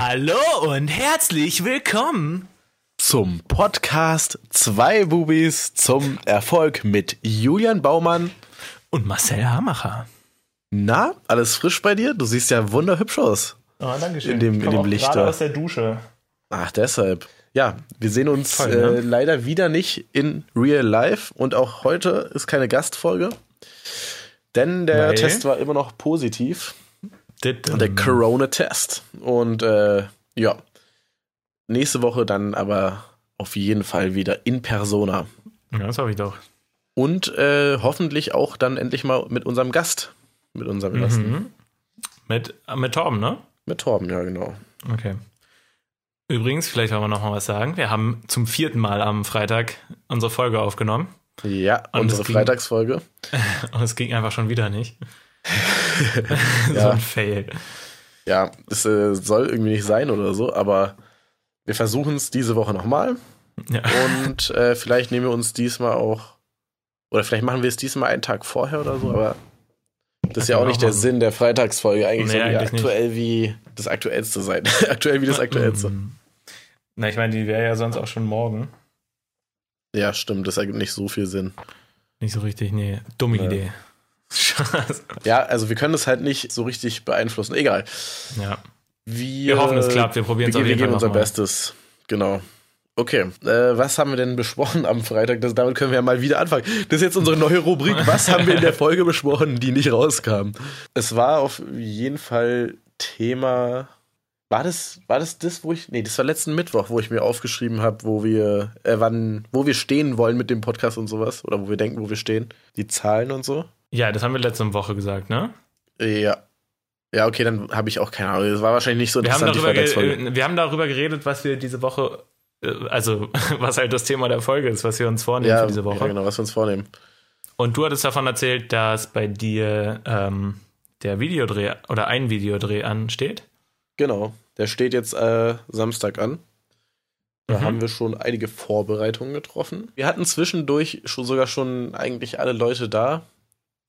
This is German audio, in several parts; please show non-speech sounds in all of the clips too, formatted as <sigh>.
Hallo und herzlich willkommen zum Podcast Zwei Bubis zum Erfolg mit Julian Baumann und Marcel Hamacher. Na, alles frisch bei dir? Du siehst ja wunderhübsch aus. Oh, danke schön. In dem, in dem Licht gerade da. aus der Dusche. Ach, deshalb. Ja, wir sehen uns Toll, ne? äh, leider wieder nicht in real life und auch heute ist keine Gastfolge, denn der Weil? Test war immer noch positiv. Der Corona-Test. Und äh, ja, nächste Woche dann aber auf jeden Fall wieder in Persona. Ja, das hoffe ich doch. Und äh, hoffentlich auch dann endlich mal mit unserem Gast. Mit unserem. Mhm. Mit, mit Torben, ne? Mit Torben, ja, genau. Okay. Übrigens, vielleicht wollen wir noch mal was sagen. Wir haben zum vierten Mal am Freitag unsere Folge aufgenommen Ja, Und unsere ging- Freitagsfolge. <laughs> und es ging einfach schon wieder nicht. <laughs> so Ja. ein Fail. Ja, es äh, soll irgendwie nicht sein oder so, aber wir versuchen es diese Woche nochmal. Ja. Und äh, vielleicht nehmen wir uns diesmal auch, oder vielleicht machen wir es diesmal einen Tag vorher oder so, aber das ist ja auch nicht der. Sinn der Freitagsfolge. Eigentlich Nee, soll die eigentlich nicht. aktuell wie das Aktuellste sein. <laughs> aktuell wie das Aktuellste. Mhm. Na, ich meine, die wäre ja sonst auch schon morgen. Ja, stimmt, das ergibt nicht so viel Sinn. Nicht so richtig, nee. Dumme Ja. Idee. Scheiße. Ja, also wir können das halt nicht so richtig beeinflussen. Egal. ja. Wir, Wir hoffen, es klappt. Wir probieren Wir, es auf wir jeden Fall geben unser nochmal. Bestes. Genau. Okay, äh, was haben wir denn besprochen am Freitag? Das, damit können wir ja mal wieder anfangen. Das ist jetzt unsere neue Rubrik. Was haben wir in der Folge besprochen, die nicht rauskam? Es war auf jeden Fall Thema. War das, war das das, wo ich. Nee, das war letzten Mittwoch, wo ich mir aufgeschrieben habe, wo wir, äh, wann, wo wir stehen wollen mit dem Podcast und sowas. Oder wo wir denken, wo wir stehen. Die Zahlen und so. Ja, das haben wir letzte Woche gesagt, ne? Ja. Ja, okay, dann habe ich auch keine Ahnung. Das war wahrscheinlich nicht so Wir haben, interessant, die darüber äh, wir haben darüber geredet, was wir diese Woche, äh, also <laughs> was halt das Thema der Folge ist, was wir uns vornehmen Ja, für diese Woche. ja, genau, was wir uns vornehmen. Und du hattest davon erzählt, dass bei dir ähm, der Videodreh oder ein Videodreh ansteht. Genau, der steht jetzt äh, Samstag an. Da Mhm. haben wir schon einige Vorbereitungen getroffen. Wir hatten zwischendurch schon sogar schon eigentlich alle Leute da,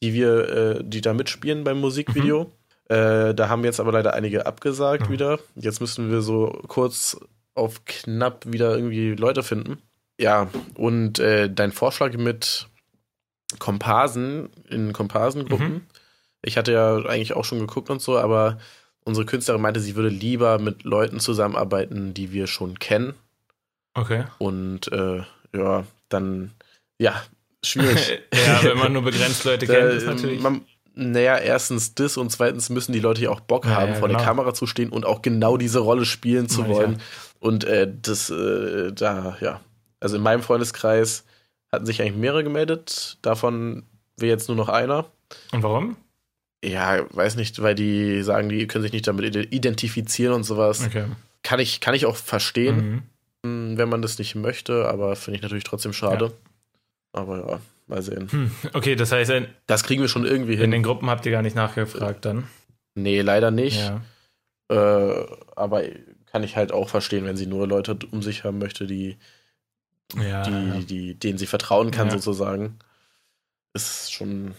die wir, äh, die da mitspielen beim Musikvideo. Äh, da haben jetzt aber leider einige abgesagt Mhm. wieder. Jetzt müssen wir so kurz auf knapp wieder irgendwie Leute finden. Ja, und äh, dein Vorschlag mit Komparsen in Komparsengruppen. Mhm. Ich hatte ja eigentlich auch schon geguckt und so, aber unsere Künstlerin meinte, sie würde lieber mit Leuten zusammenarbeiten, die wir schon kennen. Okay. Und äh, ja, dann, ja, schwierig. <laughs> ja, wenn man nur begrenzt Leute <laughs> kennt, ist natürlich. man, naja, erstens das und zweitens müssen die Leute ja auch Bock Ja, haben, ja, vor der genau. Kamera zu stehen und auch genau diese Rolle spielen zu ich wollen. Und äh, das, äh, da, ja. Also in meinem Freundeskreis hatten sich eigentlich mehrere gemeldet. Davon wäre jetzt nur noch einer. Und warum? Ja, weiß nicht, weil die sagen, die können sich nicht damit ide- identifizieren und sowas. Okay. Kann ich, kann ich auch verstehen, Mhm. mh, wenn man das nicht möchte, aber finde ich natürlich trotzdem schade. Aber ja, mal sehen. Hm. Okay, das heißt, in, Das kriegen wir schon irgendwie in hin. den Gruppen habt ihr gar nicht nachgefragt dann. Nee, leider nicht. Ja. Äh, aber kann ich halt auch verstehen, wenn sie nur Leute um sich haben möchte, die, Ja. die, die, denen sie vertrauen kann, Ja. sozusagen. Ist schon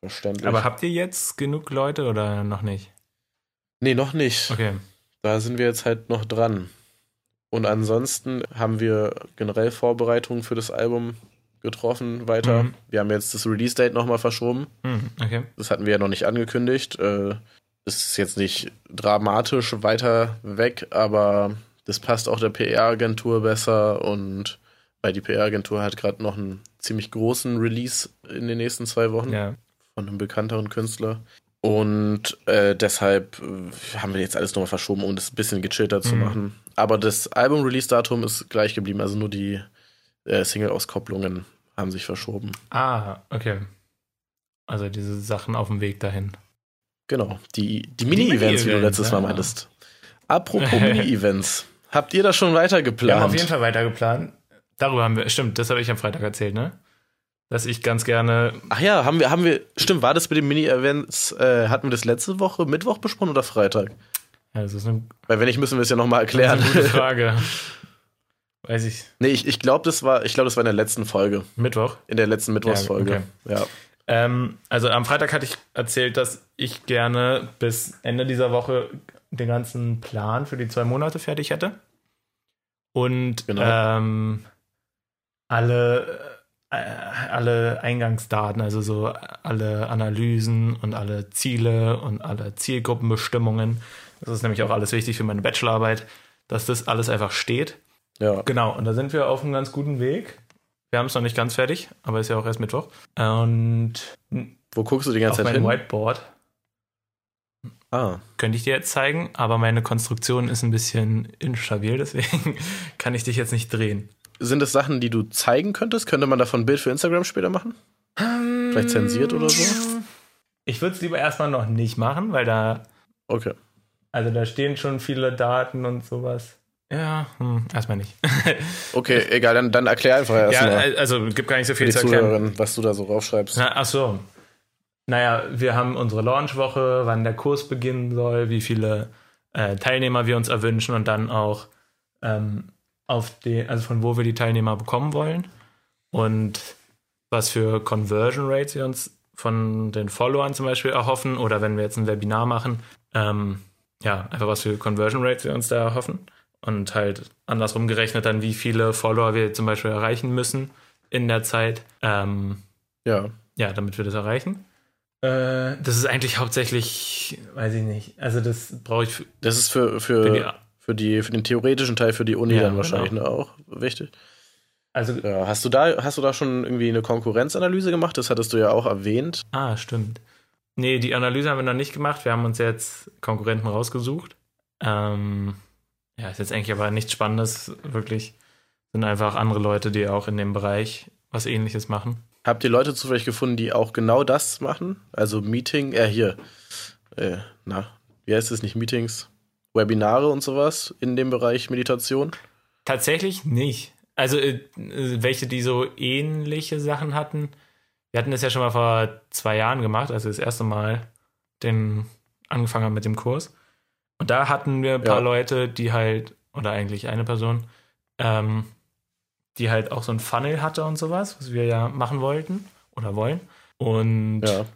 verständlich. Aber habt ihr jetzt genug Leute oder noch nicht? nee, noch nicht. Okay. Da sind wir jetzt halt noch dran. Und ansonsten haben wir generell Vorbereitungen für das Album getroffen weiter. Mhm. Wir haben jetzt das Release-Date nochmal verschoben. Hm, okay. Das hatten wir ja noch nicht angekündigt. Äh, Es ist jetzt nicht dramatisch weiter weg, aber das passt auch der PR-Agentur besser und weil die PR-Agentur hat gerade noch einen ziemlich großen Release in den nächsten zwei Wochen Ja. von einem bekannteren Künstler. Und äh, deshalb äh, haben wir jetzt alles nochmal verschoben, um das ein bisschen gechillter zu Mhm. machen. Aber das Album-Release-Datum ist gleich geblieben, also nur die äh, Single-Auskopplungen haben sich verschoben. Ah, okay. Also diese Sachen auf dem Weg dahin. Genau, die, die Mini-Events, wie du letztes Mal ja. meintest. Apropos <laughs> Mini-Events, habt ihr das schon weiter Wir geplant? haben auf jeden Fall weiter geplant. Darüber haben wir, stimmt, das habe ich am Freitag erzählt, ne? Dass ich ganz gerne, Ach ja, haben wir, haben wir, stimmt, war das mit den Mini-Events, äh, hatten wir das letzte Woche, Mittwoch besprochen oder Freitag? ja, das ist eine, Weil wenn nicht, müssen wir es ja nochmal das ist erklären. eine gute <laughs> Frage. Weiß ich, nee, ich, ich glaube, das war, ich glaube, das war in der letzten Folge. Mittwoch. In der letzten Mittwochsfolge. Ja. Ähm, also am Freitag hatte ich erzählt, dass ich gerne bis Ende dieser Woche den ganzen Plan für die zwei Monate fertig hätte. Und Genau. ähm, alle, äh, alle Eingangsdaten, also so alle Analysen und alle Ziele und alle Zielgruppenbestimmungen. Das ist nämlich auch alles wichtig für meine Bachelorarbeit, dass das alles einfach steht. Ja. Genau, und da sind wir auf einem ganz guten Weg. Wir haben es noch nicht ganz fertig, aber ist ja auch erst Mittwoch. Und Wo guckst du die auf ganze Zeit meinem hin? Whiteboard Ah, könnte ich dir jetzt zeigen, aber meine Konstruktion ist ein bisschen instabil, deswegen <laughs> kann ich dich jetzt nicht drehen. sind es Sachen, die du zeigen könntest? Könnte man davon ein Bild für Instagram später machen? Vielleicht zensiert oder so? Ich würde es lieber erstmal noch nicht machen, weil da, Okay. also da stehen schon viele Daten und sowas. Ja, hm, erstmal nicht. <laughs> Okay, egal, dann, dann erklär einfach ja, erstmal also gibt gar nicht so viel die zu erklären. Zuhörerin, was du da so raufschreibst. Na, ach so. Naja, wir haben unsere Launchwoche, wann der Kurs beginnen soll, wie viele äh, Teilnehmer wir uns erwünschen und dann auch ähm, auf die, also von wo wir die Teilnehmer bekommen wollen und was für Conversion Rates wir uns von den Followern zum Beispiel erhoffen oder wenn wir jetzt ein Webinar machen, ähm, ja, einfach was für Conversion Rates wir uns da erhoffen und halt andersrum gerechnet dann, wie viele Follower wir zum Beispiel erreichen müssen in der Zeit. Ähm, Ja. ja, damit wir das erreichen. Äh, das ist eigentlich hauptsächlich, weiß ich nicht. Also das brauche ich für, Das ist für, für für, die. für, die, für den theoretischen Teil für die Uni Ja, dann wahrscheinlich genau. ne, auch wichtig. Also, Ja, hast du da, hast du da schon irgendwie eine Konkurrenzanalyse gemacht? Das hattest du ja auch erwähnt. ah, stimmt. Nee, die Analyse haben wir noch nicht gemacht. Wir haben uns jetzt Konkurrenten rausgesucht. Ähm, ja, ist jetzt eigentlich aber nichts Spannendes, wirklich. Sind einfach andere Leute, die auch in dem Bereich was ähnliches machen. Habt ihr Leute zufällig gefunden, die auch genau das machen? Also Meeting, äh, hier, äh, na, wie heißt es nicht, Meetings, Webinare und sowas in dem Bereich Meditation? Tatsächlich nicht. Also äh, welche, die so ähnliche Sachen hatten. Wir hatten das ja schon mal vor zwei Jahren gemacht, als wir das erste Mal den angefangen haben mit dem Kurs. Und da hatten wir ein paar Ja. Leute, die halt, oder eigentlich eine Person, ähm, die halt auch so ein Funnel hatte und sowas, was wir ja machen wollten oder wollen. Und Ja.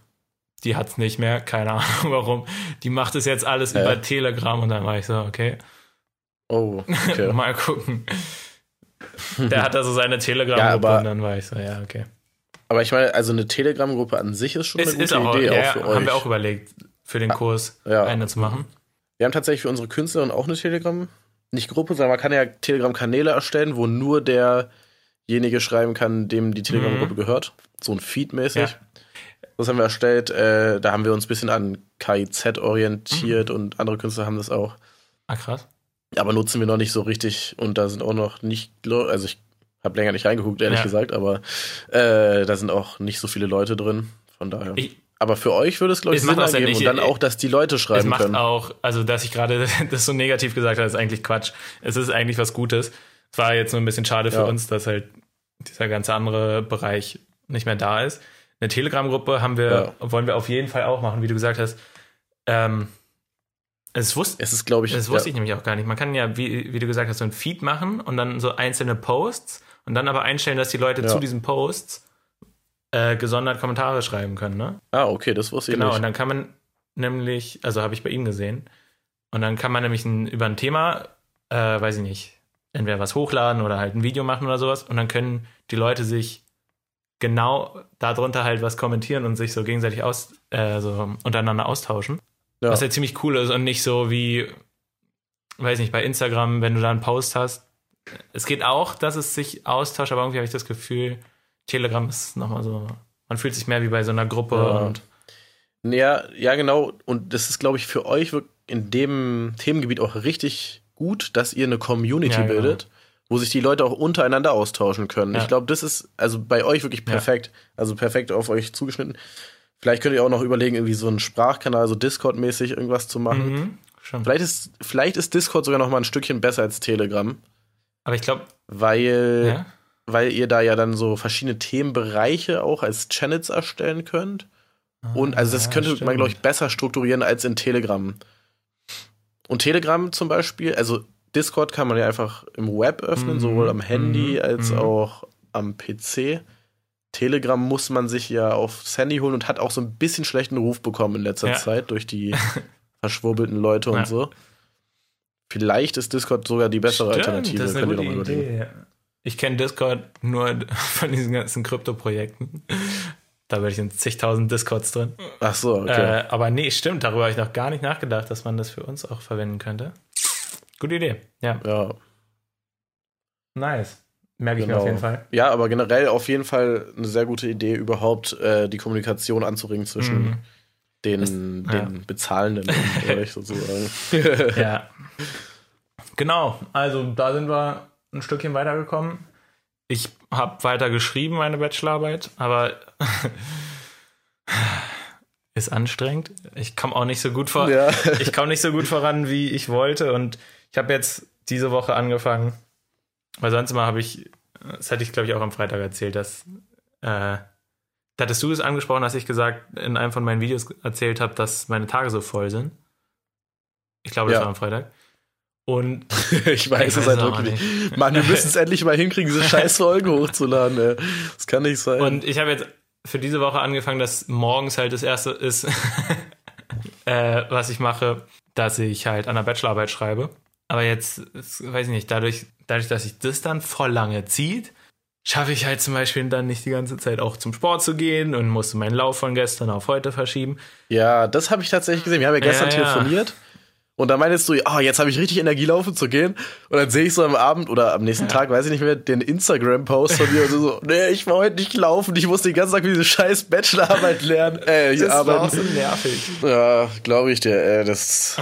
die hat es nicht mehr, keine Ahnung <laughs> warum. Die macht es jetzt alles Hä? über Telegram und dann war ich so, okay, Oh, okay. <laughs> Mal gucken. Der hat also seine Ja, Telegram-Gruppe aber- und dann war ich so, ja, okay. Aber ich meine, also eine Telegram-Gruppe an sich ist schon Es eine gute ist auch, Idee, ja, auch ja, für euch. haben wir auch überlegt, für den Kurs ja. eine zu machen. Wir haben tatsächlich für unsere Künstlerin auch eine Telegram, nicht Gruppe, sondern man kann ja Telegram-Kanäle erstellen, wo nur derjenige schreiben kann, dem die Telegram-Gruppe gehört. So ein Feed-mäßig. Ja. Das haben wir erstellt. Äh, da haben wir uns ein bisschen an KIZ orientiert Mhm. und andere Künstler haben das auch. Ah, krass. Aber nutzen wir noch nicht so richtig und da sind auch noch nicht, also ich habe länger nicht reingeguckt, ehrlich Ja. gesagt, aber äh, da sind auch nicht so viele Leute drin. Von daher. Ich, aber für euch würde es, glaube ich, Es Sinn ergeben und Ich- dann auch, dass die Leute es schreiben macht können. auch, also dass ich gerade <laughs> das so negativ gesagt habe, ist eigentlich Quatsch. Es ist eigentlich was Gutes. Es war jetzt nur ein bisschen schade für Ja. uns, dass halt dieser ganze andere Bereich nicht mehr da ist. Eine Telegram-Gruppe haben wir, wollen wir auf jeden Fall auch machen, wie du gesagt hast. Ähm, es wusste, Es ist, glaube ich, Das wusste ich nämlich auch gar nicht. Man kann ja, wie, wie du gesagt hast, so ein Feed machen und dann so einzelne Posts und dann aber einstellen, dass die Leute Ja. zu diesen Posts äh, gesondert Kommentare schreiben können, ne? Ah, okay, das wusste ich Genau, nicht. und dann kann man nämlich, also habe ich bei ihm gesehen, und dann kann man nämlich ein, über ein Thema, äh, weiß ich nicht, entweder was hochladen oder halt ein Video machen oder sowas und dann können die Leute sich genau darunter halt was kommentieren und sich so gegenseitig aus, äh, so untereinander austauschen. Ja. Was ja ziemlich cool ist und nicht so wie, weiß nicht, bei Instagram, wenn du da einen Post hast. Es geht auch, dass es sich austauscht, aber irgendwie habe ich das Gefühl, Telegram ist nochmal so, man fühlt sich mehr wie bei so einer Gruppe Ja. und Ja, ja, genau. Und das ist, glaube ich, für euch in dem Themengebiet auch richtig gut, dass ihr eine Community Ja, genau. bildet, wo sich die Leute auch untereinander austauschen können. Ja. Ich glaube, das ist also bei euch wirklich perfekt. Also perfekt auf euch zugeschnitten. Vielleicht könnt ihr auch noch überlegen, irgendwie so einen Sprachkanal, so Discord-mäßig irgendwas zu machen. Mhm, schon. Vielleicht, ist, vielleicht ist Discord sogar noch mal ein Stückchen besser als Telegram, Aber ich glaube, weil, ja, weil ihr da ja dann so verschiedene Themenbereiche auch als Channels erstellen könnt. Und also das Ah, könnte stimmt. man, glaube ich, besser strukturieren als in Telegram. Und Telegram zum Beispiel, also Discord kann man ja einfach im Web öffnen, Mhm, sowohl am Handy mhm, als mhm. auch am PC. Telegram muss man sich ja aufs Handy holen und hat auch so ein bisschen schlechten Ruf bekommen in letzter Ja. Zeit durch die <laughs> verschwurbelten Leute und Ja. so. Vielleicht ist Discord sogar die bessere Stimmt, Alternative. Könnt ihr gute noch mal überlegen. Idee. Ich kenne Discord nur <laughs> von diesen ganzen Krypto-Projekten. Da bin ich in zigtausend Discords drin. Ach so, okay. Äh, aber nee, stimmt, darüber habe ich noch gar nicht nachgedacht, dass man das für uns auch verwenden könnte. Gute Idee. Ja, ja, nice. Merke ich mir genau. auf jeden Fall. Ja, aber generell auf jeden Fall eine sehr gute Idee, überhaupt äh, die Kommunikation anzuregen zwischen Mhm. den, ja. den Bezahlenden <laughs> und euch sozusagen. Ja. Genau, also da sind wir ein Stückchen weitergekommen. Ich habe weiter geschrieben, meine Bachelorarbeit, aber <laughs> ist anstrengend. Ich komme auch nicht so gut vor. Ja. <laughs> Ich komme nicht so gut voran, wie ich wollte. Und ich habe jetzt diese Woche angefangen, weil sonst immer habe ich, das hatte ich glaube ich auch am Freitag erzählt, dass äh, da hattest du es angesprochen, dass ich gesagt in einem von meinen Videos erzählt habe, dass meine Tage so voll sind. Ich glaube, das Ja. war am Freitag. Und <laughs> ich weiß es weiß halt nicht. nicht. Mann, wir müssen es <laughs> endlich mal hinkriegen, diese scheiß Folgen hochzuladen. Ey. Das kann nicht sein. Und ich habe jetzt für diese Woche angefangen, dass morgens halt das erste ist, <laughs> äh, was ich mache, dass ich halt an der Bachelorarbeit schreibe. Aber jetzt, weiß ich nicht, dadurch, dadurch, dass sich das dann voll lange zieht, schaffe ich halt zum Beispiel dann nicht die ganze Zeit auch zum Sport zu gehen und musste meinen Lauf von gestern auf heute verschieben. ja, das habe ich tatsächlich gesehen. Wir haben ja gestern Ja, ja. telefoniert. Und da meinst du, ah, jetzt habe ich richtig Energie laufen zu gehen. Und dann sehe ich so am Abend oder am nächsten Tag, weiß ich nicht mehr, den Instagram-Post von dir und so, nee, ich war heute nicht laufen, ich musste den ganzen Tag diese scheiß Bachelorarbeit lernen. Äh, hier arbeiten. nervig. Ja, glaube ich dir. Äh, das,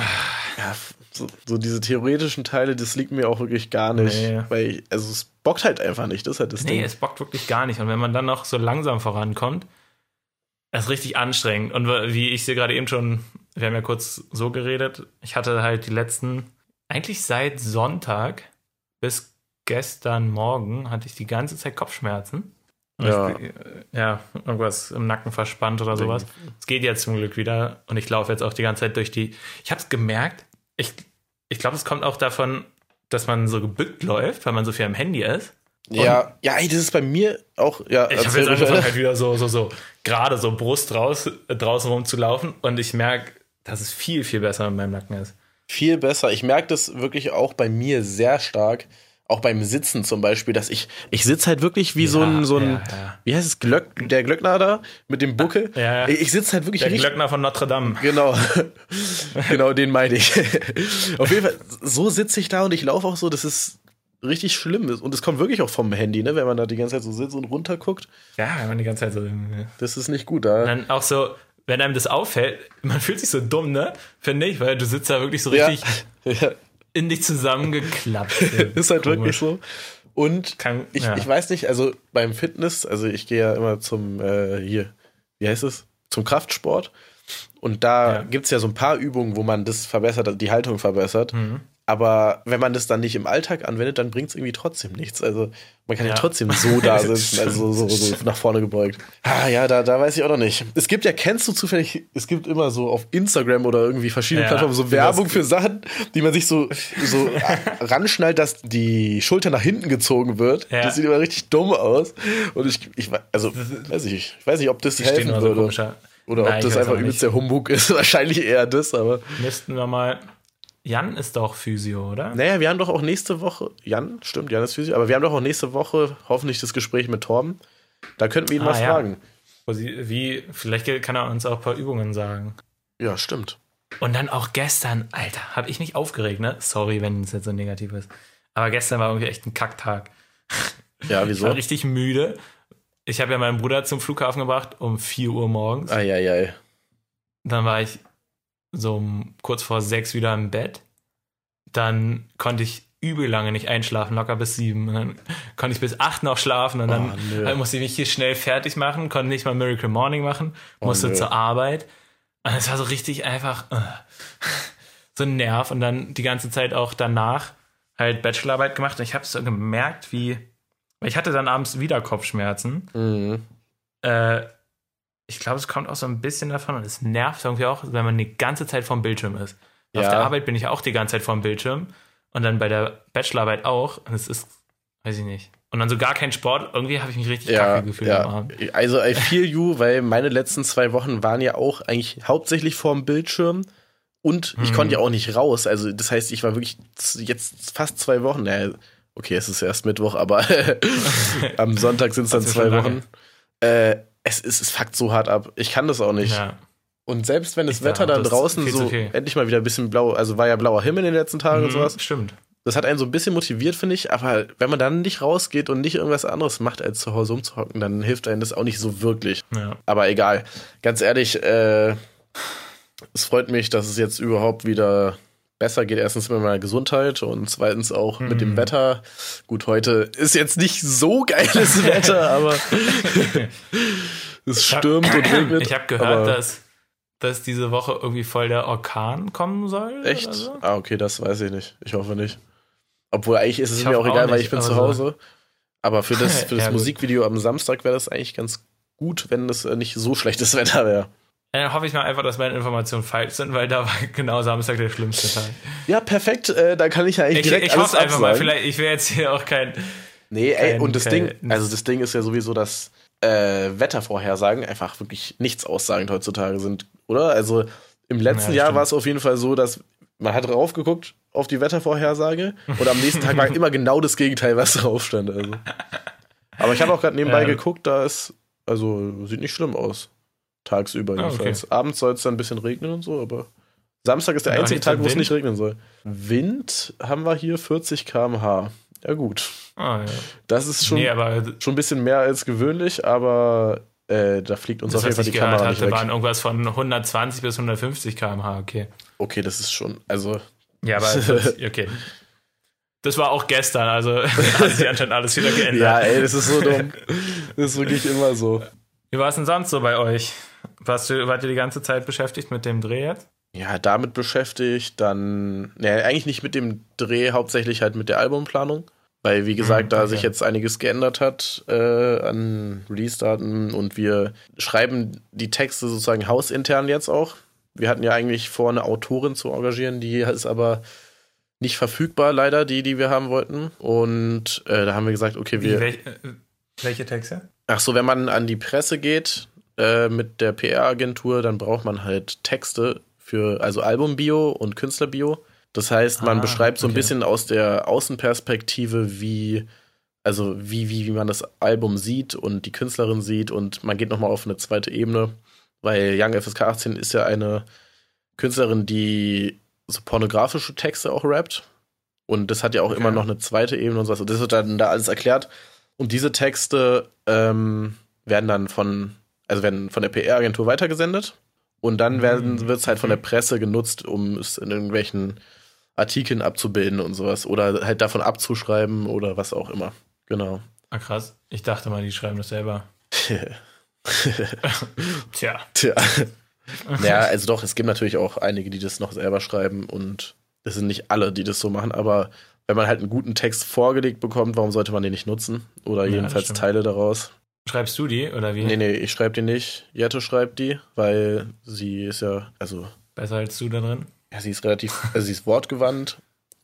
ja, so, so diese theoretischen Teile, das liegt mir auch wirklich gar nicht. Nee. Weil, ich, also es bockt halt einfach nicht, das ist halt das Nee, Ding. es bockt wirklich gar nicht. Und wenn man dann noch so langsam vorankommt, das ist richtig anstrengend. Und wie ich sie gerade eben schon, wir haben ja kurz so geredet, ich hatte halt die letzten, eigentlich seit Sonntag bis gestern Morgen hatte ich die ganze Zeit Kopfschmerzen. Und Ja. Ich, äh, ja, irgendwas im Nacken verspannt oder sowas. Es geht jetzt zum Glück wieder und ich laufe jetzt auch die ganze Zeit durch die. Ich habe es gemerkt, ich, ich glaube, es kommt auch davon, dass man so gebückt läuft, weil man so viel am Handy ist. Ja, ja, ey, das ist bei mir auch, ja, Ich habe jetzt angefangen, halt wieder so, so, so, gerade so Brust raus, äh, draußen rumzulaufen und ich merke, dass es viel, viel besser in meinem Nacken ist. viel besser. Ich merke das wirklich auch bei mir sehr stark. Auch beim Sitzen zum Beispiel, dass ich, ich sitze halt wirklich wie so ein, so ein, ja, ja. wie heißt es, Glöck, der Glöckner da mit dem Buckel. Ja, ja. Ich, ich sitze halt wirklich Der richtig. Glöckner von Notre Dame. Genau. <laughs> genau, den meine ich. Auf jeden Fall, so sitze ich da und ich laufe auch so, das ist richtig schlimm. Und es kommt wirklich auch vom Handy, ne? Wenn man da die ganze Zeit so sitzt und runterguckt. Ja, wenn man die ganze Zeit so. Und Das ist nicht gut da. dann auch so, wenn einem das auffällt, <laughs> man fühlt sich so dumm, ne? Finde ich, weil du sitzt da wirklich so richtig <laughs> ja. in dich zusammengeklappt. <laughs> Ist halt Komisch. wirklich so. Und Kann- ich, ja. ich weiß nicht, also beim Fitness, also ich gehe ja immer zum, äh, hier, wie heißt es? Zum Kraftsport. Und da Ja. gibt's ja so ein paar Übungen, wo man das verbessert, die Haltung verbessert. Mhm. Aber wenn man das dann nicht im Alltag anwendet, dann bringt's irgendwie trotzdem nichts. Also man kann ja, Ja. trotzdem so <laughs> da sitzen, also so, so, so nach vorne gebeugt. Ah ja, da, da weiß ich auch noch nicht. Es gibt ja, kennst du zufällig, es gibt immer so auf Instagram oder irgendwie verschiedene Ja, Plattformen so Werbung für Sachen, die man sich so, so <laughs> ranschnallt, dass die Schulter nach hinten gezogen wird. Ja. Das sieht immer richtig dumm aus. Und ich, ich also, weiß ich, nicht. ich weiß nicht, ob das Die helfen würde. oder Nein, ob das einfach übelst der Humbug ist. <laughs> Wahrscheinlich eher das, aber. Müssten wir mal. Jan ist doch Physio, oder? Naja, wir haben doch auch nächste Woche, Jan, stimmt, Jan ist Physio, aber wir haben doch auch nächste Woche hoffentlich das Gespräch mit Torben. Da könnten wir ihn Ah, mal ja. fragen. Wie, vielleicht kann er uns auch ein paar Übungen sagen. Ja, stimmt. Und dann auch gestern, Alter, habe ich mich aufgeregt, ne? Sorry, wenn es jetzt so negativ ist. Aber gestern war irgendwie echt ein Kacktag. Ja, <laughs> Ich wieso? war richtig müde. Ich habe ja meinen Bruder zum Flughafen gebracht um 4 Uhr morgens. Eieiei. Dann war ich so kurz vor sechs wieder im Bett. Dann konnte ich übel lange nicht einschlafen, locker bis sieben. Und dann konnte ich bis acht noch schlafen und dann Oh, nö. äh, musste ich mich hier schnell fertig machen, konnte nicht mal Miracle Morning machen, Oh, musste nö. zur Arbeit. Und es war so richtig einfach äh, so ein Nerv. Und dann die ganze Zeit auch danach halt Bachelorarbeit gemacht. Und ich habe so gemerkt, wie. Ich hatte dann abends wieder Kopfschmerzen. Mhm. Äh, ich glaube, es kommt auch so ein bisschen davon und es nervt irgendwie auch, wenn man die ganze Zeit vorm Bildschirm ist. Auf Ja. der Arbeit bin ich auch die ganze Zeit vorm Bildschirm und dann bei der Bachelorarbeit auch. Und es ist, weiß ich nicht. Und dann so gar kein Sport. Irgendwie habe ich mich richtig Ja, kacke gefühlt am ja. Abend. Also I feel you, weil meine letzten zwei Wochen waren ja auch eigentlich hauptsächlich vorm Bildschirm Und ich konnte ja auch nicht raus. Also, das heißt, ich war wirklich jetzt fast zwei Wochen. Naja, okay, es ist erst Mittwoch, aber <laughs> am Sonntag sind es dann zwei Wochen. Äh, es, ist, es fuckt so hart ab. Ich kann das auch nicht. Ja. Und selbst wenn das Ich Wetter da, dann draußen so viel. endlich mal wieder ein bisschen blau, also war ja blauer Himmel in den letzten Tagen und Mhm, sowas. Stimmt. Das hat einen so ein bisschen motiviert, finde ich. Aber wenn man dann nicht rausgeht und nicht irgendwas anderes macht, als zu Hause rumzuhocken, dann hilft einem das auch nicht so wirklich. Ja. Aber egal. Ganz ehrlich, äh, es freut mich, dass es jetzt überhaupt wieder besser geht. Erstens mit meiner Gesundheit und zweitens auch mit dem Mhm. Wetter. Gut, heute ist jetzt nicht so geiles <laughs> Wetter, aber <laughs> es stürmt und <coughs> regnet. Ich habe gehört, dass, dass diese Woche irgendwie voll der Orkan kommen soll. Echt? So. Ah, okay, das weiß ich nicht. Ich hoffe nicht. Obwohl, eigentlich ist es Ich mir auch hoffe auch egal, weil nicht, ich bin zu Hause. Aber für das, <laughs> für das Ja. Musikvideo am Samstag wäre das eigentlich ganz gut, wenn das äh, nicht so schlechtes Wetter wäre. Dann hoffe ich mal einfach, dass meine Informationen falsch sind, weil da war <laughs> genau Samstag der schlimmste Tag. Ja, perfekt. Äh, da kann ich ja eigentlich Ich, direkt ich alles hoffe einfach mal, absagen. vielleicht, ich will jetzt hier auch kein. Nee, ey, kein- und das kein- Ding, also das Ding ist ja sowieso, dass äh, Wettervorhersagen einfach wirklich nichts aussagend heutzutage sind, oder? Also im letzten Ja, Jahr war es auf jeden Fall so, dass man hat drauf geguckt auf die Wettervorhersage <laughs> und am nächsten Tag war immer genau das Gegenteil, was drauf stand. Also. Aber ich habe auch gerade nebenbei Ja. geguckt, da ist, also sieht nicht schlimm aus. Tagsüber Ah, okay. jedenfalls. Abends soll es dann ein bisschen regnen und so, aber Samstag ist der einzige nicht Tag, wo es nicht regnen soll. Wind haben wir hier 40 km/h. Ja, gut. Ah, ja. Das ist schon, nee, aber schon ein bisschen mehr als gewöhnlich, aber äh, da fliegt uns das, auf jeden Fall die Kamera nicht hatte, weg. waren irgendwas von 120 bis 150 km/h. Okay. Okay, das ist schon, also Ja, aber <laughs> okay. Das war auch gestern, also <laughs> hat sich anscheinend alles wieder geändert. ja, ey, das ist so dumm. <laughs> Das ist wirklich immer so. Wie war es denn sonst so bei euch? Warst du, wart ihr die ganze Zeit beschäftigt mit dem Dreh jetzt? Ja, damit beschäftigt, dann, ne, eigentlich nicht mit dem Dreh, hauptsächlich halt mit der Albumplanung. Weil, wie gesagt, Mhm, da sich jetzt einiges geändert hat äh, an Release-Daten und wir schreiben die Texte sozusagen hausintern jetzt auch. Wir hatten ja eigentlich vor, eine Autorin zu engagieren, die ist aber nicht verfügbar, leider, die, die wir haben wollten. Und äh, da haben wir gesagt, okay, Wie, wir. welch, äh, welche Texte? Ach so, wenn man an die Presse geht äh, mit der PR-Agentur, dann braucht man halt Texte für, also Albumbio und Künstlerbio. Das heißt, man Ah, beschreibt so ein okay. bisschen aus der Außenperspektive, wie, also wie, wie, wie man das Album sieht und die Künstlerin sieht und man geht nochmal auf eine zweite Ebene, weil Young FSK 18 ist ja eine Künstlerin, die so pornografische Texte auch rappt. Und das hat ja auch Okay. immer noch eine zweite Ebene und sowas. Und das wird dann da alles erklärt. Und diese Texte ähm, werden dann von, also werden von der PR-Agentur weitergesendet. Und dann Mhm. wird es halt von der Okay. Presse genutzt, um es in irgendwelchen Artikeln abzubilden und sowas. Oder halt davon abzuschreiben oder was auch immer. Genau. Ah, krass. Ich dachte mal, die schreiben das selber. <laughs> Tja. Tja. Ja, also doch, es gibt natürlich auch einige, die das noch selber schreiben und das sind nicht alle, die das so machen, aber wenn man halt einen guten Text vorgelegt bekommt, warum sollte man den nicht nutzen? Oder Ja, jedenfalls stimmt. Teile daraus. Schreibst du die oder wie? Nee, nee, ich schreibe die nicht. Jette schreibt die, weil sie ist ja, also, Besser als du da drin? ja, sie ist relativ, also sie ist wortgewandt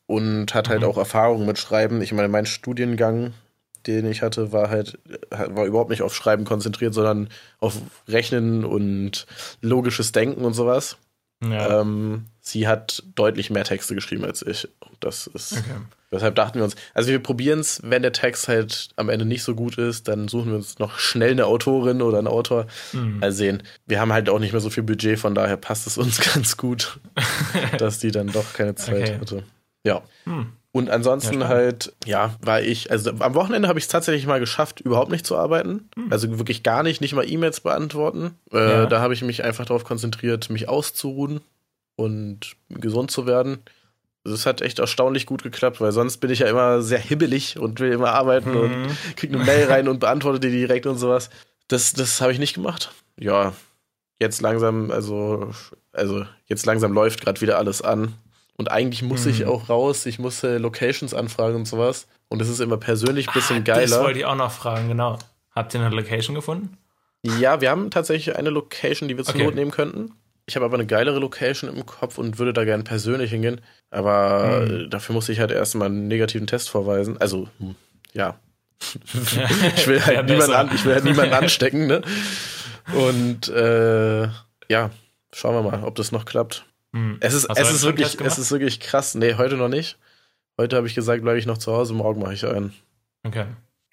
und hat halt Mhm. auch Erfahrung mit Schreiben. Ich meine, mein Studiengang, den ich hatte, war halt, war überhaupt nicht auf Schreiben konzentriert, sondern auf Rechnen und logisches Denken und sowas. Ja. Ähm, sie hat deutlich mehr Texte geschrieben als ich. Das ist. okay. Deshalb dachten wir uns, also wir probieren es, wenn der Text halt am Ende nicht so gut ist, dann suchen wir uns noch schnell eine Autorin oder einen Autor. Hm. Mal sehen. Wir haben halt auch nicht mehr so viel Budget, von daher passt es uns <laughs> ganz gut, <laughs> dass die dann doch keine Zeit Okay. hatte. Ja. Hm. Und ansonsten Ja, halt, ja, war ich, also am Wochenende habe ich es tatsächlich mal geschafft, überhaupt nicht zu arbeiten. Also wirklich gar nicht, nicht mal E-Mails beantworten. Äh. Ja. Da habe ich mich einfach darauf konzentriert, mich auszuruhen und gesund zu werden. Das hat echt erstaunlich gut geklappt, weil sonst bin ich ja immer sehr hibbelig und will immer arbeiten und Mhm. krieg eine Mail rein und beantworte die direkt und sowas. Das, das habe ich nicht gemacht. Ja, jetzt langsam, also, also jetzt langsam läuft gerade wieder alles an. Und eigentlich muss ich Mhm. auch raus, ich muss äh, Locations anfragen und sowas. Und das ist immer persönlich ein bisschen Ah, Das geiler. wollte ich auch noch fragen, genau. Habt ihr eine Location gefunden? Ja, wir haben tatsächlich eine Location, die wir zur Okay. Not nehmen könnten. Ich habe aber eine geilere Location im Kopf und würde da gerne persönlich hingehen. Aber Hm. äh, dafür muss ich halt erstmal einen negativen Test vorweisen. Also, hm, ja. <laughs> ich will halt Ja, niemanden, an, ich will halt niemanden <laughs> anstecken, ne? Und äh, ja, schauen wir mal, ob das noch klappt. Hm. Es ist, es ist wirklich, es ist wirklich krass. Nee, heute noch nicht. Heute habe ich gesagt, bleibe ich noch zu Hause, morgen mache ich einen. Okay.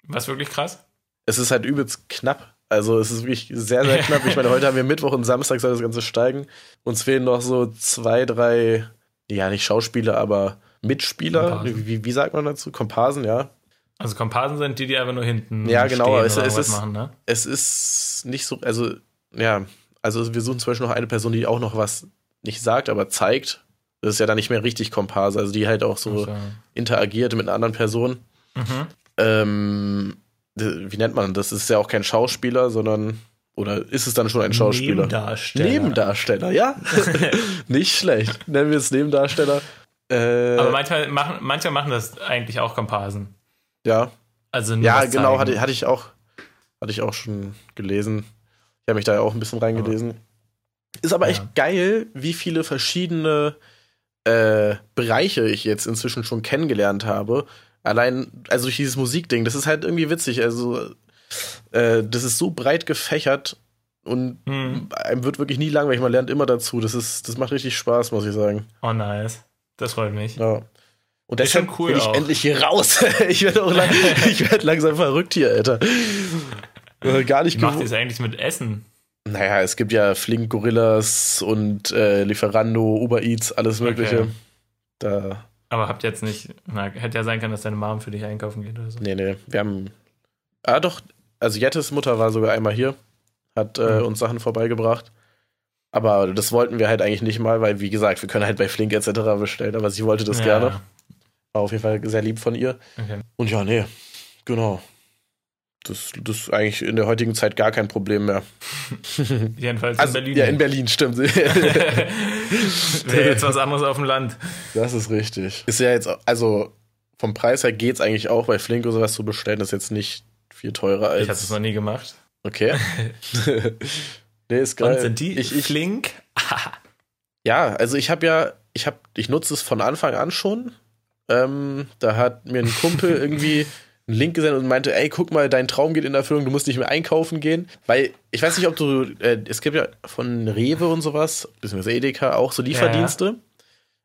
Was wirklich krass? Es ist halt übelst knapp. Also es ist wirklich sehr, sehr knapp. Ich meine, heute haben wir <laughs> Mittwoch und Samstag soll das Ganze steigen. Uns fehlen noch so zwei, drei, ja nicht Schauspieler, aber Mitspieler. Wie, wie, sagt man dazu? Komparsen, ja. Also Komparsen sind die, die einfach nur hinten Ja, genau. Es, es, ist, machen, ne? es ist nicht so, also ja, also wir suchen zum Beispiel noch eine Person, die auch noch was nicht sagt, aber zeigt. Das ist ja dann nicht mehr richtig Komparse, also die halt auch so okay. interagiert mit einer anderen Person. Mhm. Ähm, wie nennt man das? ist ja auch kein Schauspieler, sondern oder ist es dann schon ein Schauspieler? Nebendarsteller. Nebendarsteller, ja. <laughs> Nicht schlecht. Nennen wir es Nebendarsteller. Äh, Aber manchmal machen, manchmal machen das eigentlich auch Komparsen. Ja. Also Ja, genau, hatte, hatte, ich auch, hatte ich auch schon gelesen. Ich habe mich da ja auch ein bisschen reingelesen. Aber, ist aber ja. echt geil, wie viele verschiedene äh, Bereiche ich jetzt inzwischen schon kennengelernt habe. Allein, also durch dieses Musikding, das ist halt irgendwie witzig. Also, äh, das ist so breit gefächert und hm. einem wird wirklich nie langweilig. Man lernt immer dazu. Das ist, das macht richtig Spaß, muss ich sagen. Oh, nice. Das freut mich. Ja. Und deshalb cool bin ich auch. endlich hier raus. <laughs> ich werde auch lang, <laughs> ich werd langsam verrückt hier, Alter. Gar nicht Wie macht ihr es eigentlich mit Essen? Naja, es gibt ja Flink Gorillas und äh, Lieferando, Uber Eats, alles Mögliche. Okay. Da. Aber habt ihr jetzt nicht. Na, hätte ja sein können, dass deine Mom für dich einkaufen geht oder so. Nee, nee. Wir haben. Ah, doch. Also, Jettes Mutter war sogar einmal hier, hat äh, mhm. uns Sachen vorbeigebracht. Aber das wollten wir halt eigentlich nicht mal, weil, wie gesagt, wir können halt bei Flink etc. bestellen, aber sie wollte das ja. gerne. War auf jeden Fall sehr lieb von ihr. Okay. Und ja, nee, genau. Das, das ist eigentlich in der heutigen Zeit gar kein Problem mehr. <laughs> Jedenfalls also, in Berlin. Ja, in Berlin, stimmt. <laughs> Wäre jetzt was anderes auf dem Land. Das ist richtig. Ist ja jetzt, also vom Preis her geht es eigentlich auch bei Flink oder sowas zu bestellen. Das ist jetzt nicht viel teurer als. Ich habe es noch nie gemacht. Okay. <laughs> Nee, ist geil. Und sind die ich, ich, flink? ja, also ich habe ja, ich habe, ich nutze es von Anfang an schon. Ähm, da hat mir ein Kumpel irgendwie einen Link gesendet und meinte, ey, guck mal, dein Traum geht in Erfüllung, du musst nicht mehr einkaufen gehen. Weil, ich weiß nicht, ob du, äh, es gibt ja von Rewe und sowas, beziehungsweise Edeka, auch so Lieferdienste. Ja.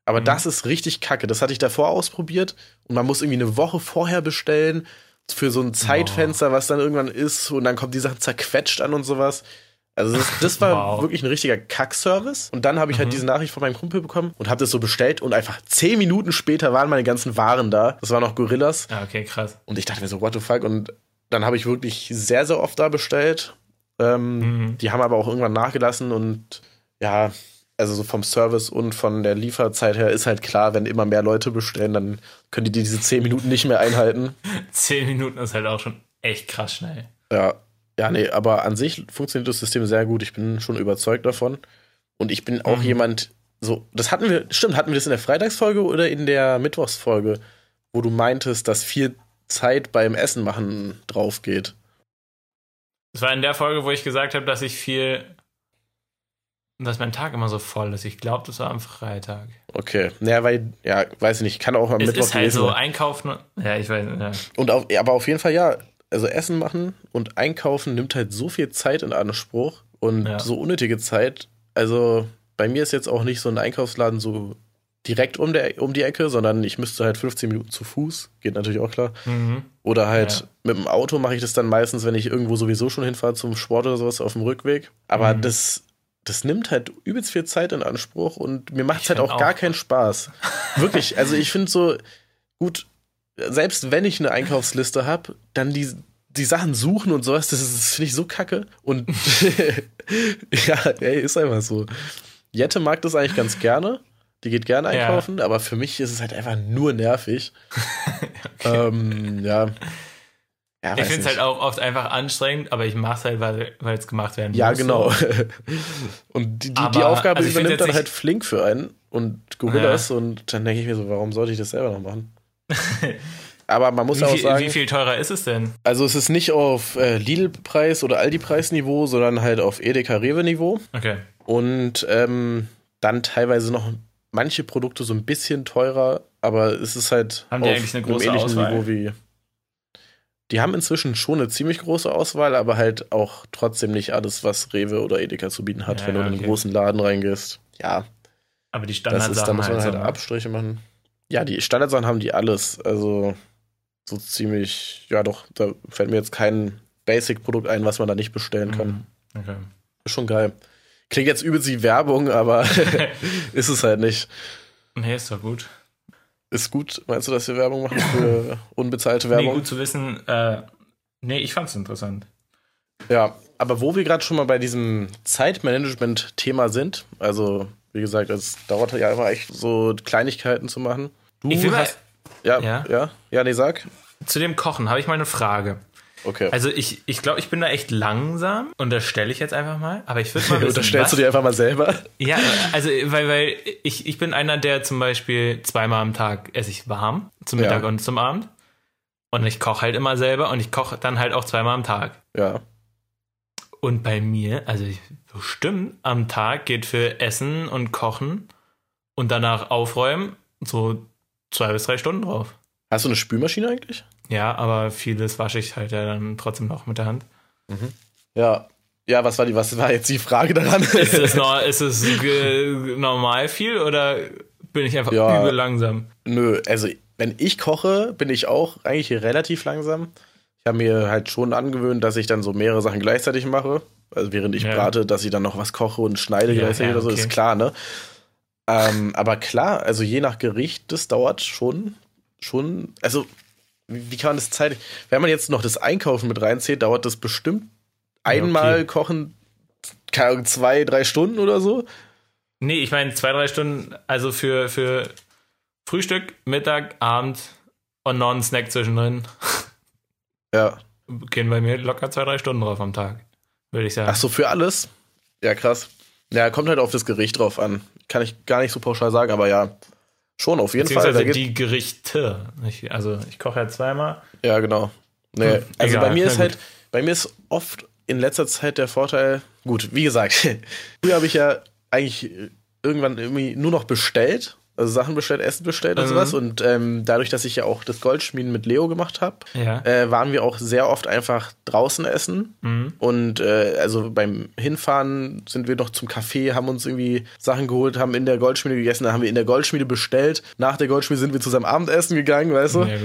Aber mhm. das ist richtig kacke. Das hatte ich davor ausprobiert und man muss irgendwie eine Woche vorher bestellen für so ein Zeitfenster, oh. was dann irgendwann ist und dann kommt die Sache zerquetscht an und sowas. Also das, das <laughs> war wow. wirklich ein richtiger Kackservice. Und dann habe ich halt mhm. diese Nachricht von meinem Kumpel bekommen und habe das so bestellt und einfach zehn Minuten später waren meine ganzen Waren da. Das waren noch Gorillas. Ja, okay, krass. Und ich dachte mir so, what the fuck? Und dann habe ich wirklich sehr, sehr oft da bestellt. Ähm, mhm. Die haben aber auch irgendwann nachgelassen und ja, also so vom Service und von der Lieferzeit her ist halt klar, wenn immer mehr Leute bestellen, dann können die diese zehn Minuten nicht mehr einhalten. <laughs> zehn Minuten ist halt auch schon echt krass schnell. Ja, ja, nee, aber an sich funktioniert das System sehr gut. Ich bin schon überzeugt davon. Und ich bin auch mhm. jemand, so, das hatten wir, stimmt, hatten wir das in der Freitagsfolge oder in der Mittwochsfolge, wo du meintest, dass viel Zeit beim Essen machen drauf geht. Das war in der Folge, wo ich gesagt habe, dass ich viel, dass mein Tag immer so voll ist. Ich glaube, das war am Freitag. Okay, naja, weil, ja, weiß ich nicht, kann auch am es Mittwoch ist halt so einkaufen. Ja, ich weiß, ja. Und auf, aber auf jeden Fall, ja, also Essen machen und einkaufen nimmt halt so viel Zeit in Anspruch und ja. so unnötige Zeit. Also bei mir ist jetzt auch nicht so ein Einkaufsladen so direkt um, der, um die Ecke, sondern ich müsste halt 15 Minuten zu Fuß, geht natürlich auch klar. Mhm. Oder halt ja. mit dem Auto mache ich das dann meistens, wenn ich irgendwo sowieso schon hinfahre zum Sport oder sowas auf dem Rückweg. Aber mhm. das, das nimmt halt übelst viel Zeit in Anspruch und mir macht es halt auch, auch gar keinen Spaß. <laughs> Wirklich, also ich finde so, gut, selbst wenn ich eine Einkaufsliste habe, dann die, die Sachen suchen und sowas, das, das finde ich so kacke. Und <laughs> ja, ey, ist einfach so. Jette mag das eigentlich ganz gerne. Die geht gerne einkaufen, ja. aber für mich ist es halt einfach nur nervig. <laughs> okay. ähm, ja. ja ich finde es halt auch oft einfach anstrengend, aber ich mache es halt, weil es gemacht werden muss. Ja, genau. <laughs> und die, die, aber, die Aufgabe also übernimmt dann halt flink für einen und Gorillas ja. und dann denke ich mir so, warum sollte ich das selber noch machen? Aber man muss wie auch sagen. Wie viel teurer ist es denn? Also es ist nicht auf äh, Lidl-Preis oder Aldi-Preis-Niveau, sondern halt auf Edeka-Rewe-Niveau. Okay. Und ähm, dann teilweise noch manche Produkte so ein bisschen teurer, aber es ist halt haben die eigentlich eine große ähnlichen Auswahl? Niveau wie. Die haben inzwischen schon eine ziemlich große Auswahl, aber halt auch trotzdem nicht alles, was Rewe oder Edeka zu bieten hat, ja, wenn du in einen großen Laden reingehst. Ja, Aber die Das Standardsachen ist, da muss man halt so, ne? Abstriche machen. Ja, die Standardsachen haben die alles. Also so ziemlich, ja doch, da fällt mir jetzt kein Basic-Produkt ein, was man da nicht bestellen kann. Mhm. Okay. Ist schon geil. Klingt jetzt übelst wie Werbung, aber <laughs> ist es halt nicht. Nee, ist doch gut. Ist gut, meinst du, dass wir Werbung machen für <laughs> unbezahlte Nee, Werbung? gut zu wissen. Äh, nee, ich fand's interessant. Ja, aber wo wir gerade schon mal bei diesem Zeitmanagement-Thema sind, also wie gesagt, es dauert ja immer echt so Kleinigkeiten zu machen. Du Ich will hast, ja, Ja? ja, ja, ja, nee, sag. zu dem Kochen habe ich mal eine Frage. Okay. Also ich, ich glaube, ich bin da echt langsam. Unterstelle ich jetzt einfach mal. Aber ich würde mal <laughs> wissen, Unterstellst du dir einfach mal selber? Ja, also weil, weil ich, ich bin einer, der zum Beispiel zweimal am Tag esse ich warm, zum Ja. Mittag und zum Abend. Und ich koche halt immer selber und ich koche dann halt auch zweimal am Tag. Ja. Und bei mir, also ich, bestimmt am Tag geht für Essen und Kochen und danach aufräumen so zwei bis drei Stunden drauf. Hast du eine Spülmaschine eigentlich? Ja, aber vieles wasche ich halt ja dann trotzdem noch mit der Hand. Ja. Ja, was war die, was war jetzt die Frage daran? Ist es, <laughs> nor- ist es ge- normal viel oder bin ich einfach Ja. übel langsam? Nö, also wenn ich koche, bin ich auch eigentlich relativ langsam. Ich habe mir halt schon angewöhnt, dass ich dann so mehrere Sachen gleichzeitig mache. Also während ich Ja. brate, dass ich dann noch was koche und schneide Ja, gleichzeitig ja, oder so, ist klar, ne? Ähm, aber klar, also je nach Gericht, das dauert schon, schon, also wie kann man das zeitlich, wenn man jetzt noch das Einkaufen mit reinzählt, dauert das bestimmt einmal okay. kochen, keine Ahnung, zwei, drei Stunden oder so. Nee, ich meine zwei, drei Stunden, also für, für Frühstück, Mittag, Abend und noch einen Snack zwischendrin <laughs> Ja. gehen bei mir locker zwei, drei Stunden drauf am Tag, würde ich sagen. Ach so, für alles? Ja, krass. Ja, kommt halt auf das Gericht drauf an. Kann ich gar nicht so pauschal sagen, aber ja, schon auf jeden Fall. Da die Gerichte. Ich, also ich koche ja zweimal. ja, genau. Nee, Hm, also egal, bei mir ist halt, bei mir ist oft in letzter Zeit der Vorteil, gut, wie gesagt, <laughs> früher habe ich ja eigentlich irgendwann irgendwie nur noch bestellt, also Sachen bestellt, Essen bestellt und Mhm. sowas. Und ähm, dadurch, dass ich ja auch das Goldschmieden mit Leo gemacht habe, Ja. äh, waren wir auch sehr oft einfach draußen essen. Mhm. Und äh, also beim Hinfahren sind wir noch zum Café, haben uns irgendwie Sachen geholt, haben in der Goldschmiede gegessen, dann haben wir in der Goldschmiede bestellt. Nach der Goldschmiede sind wir zusammen Abendessen gegangen, weißt du? Ja.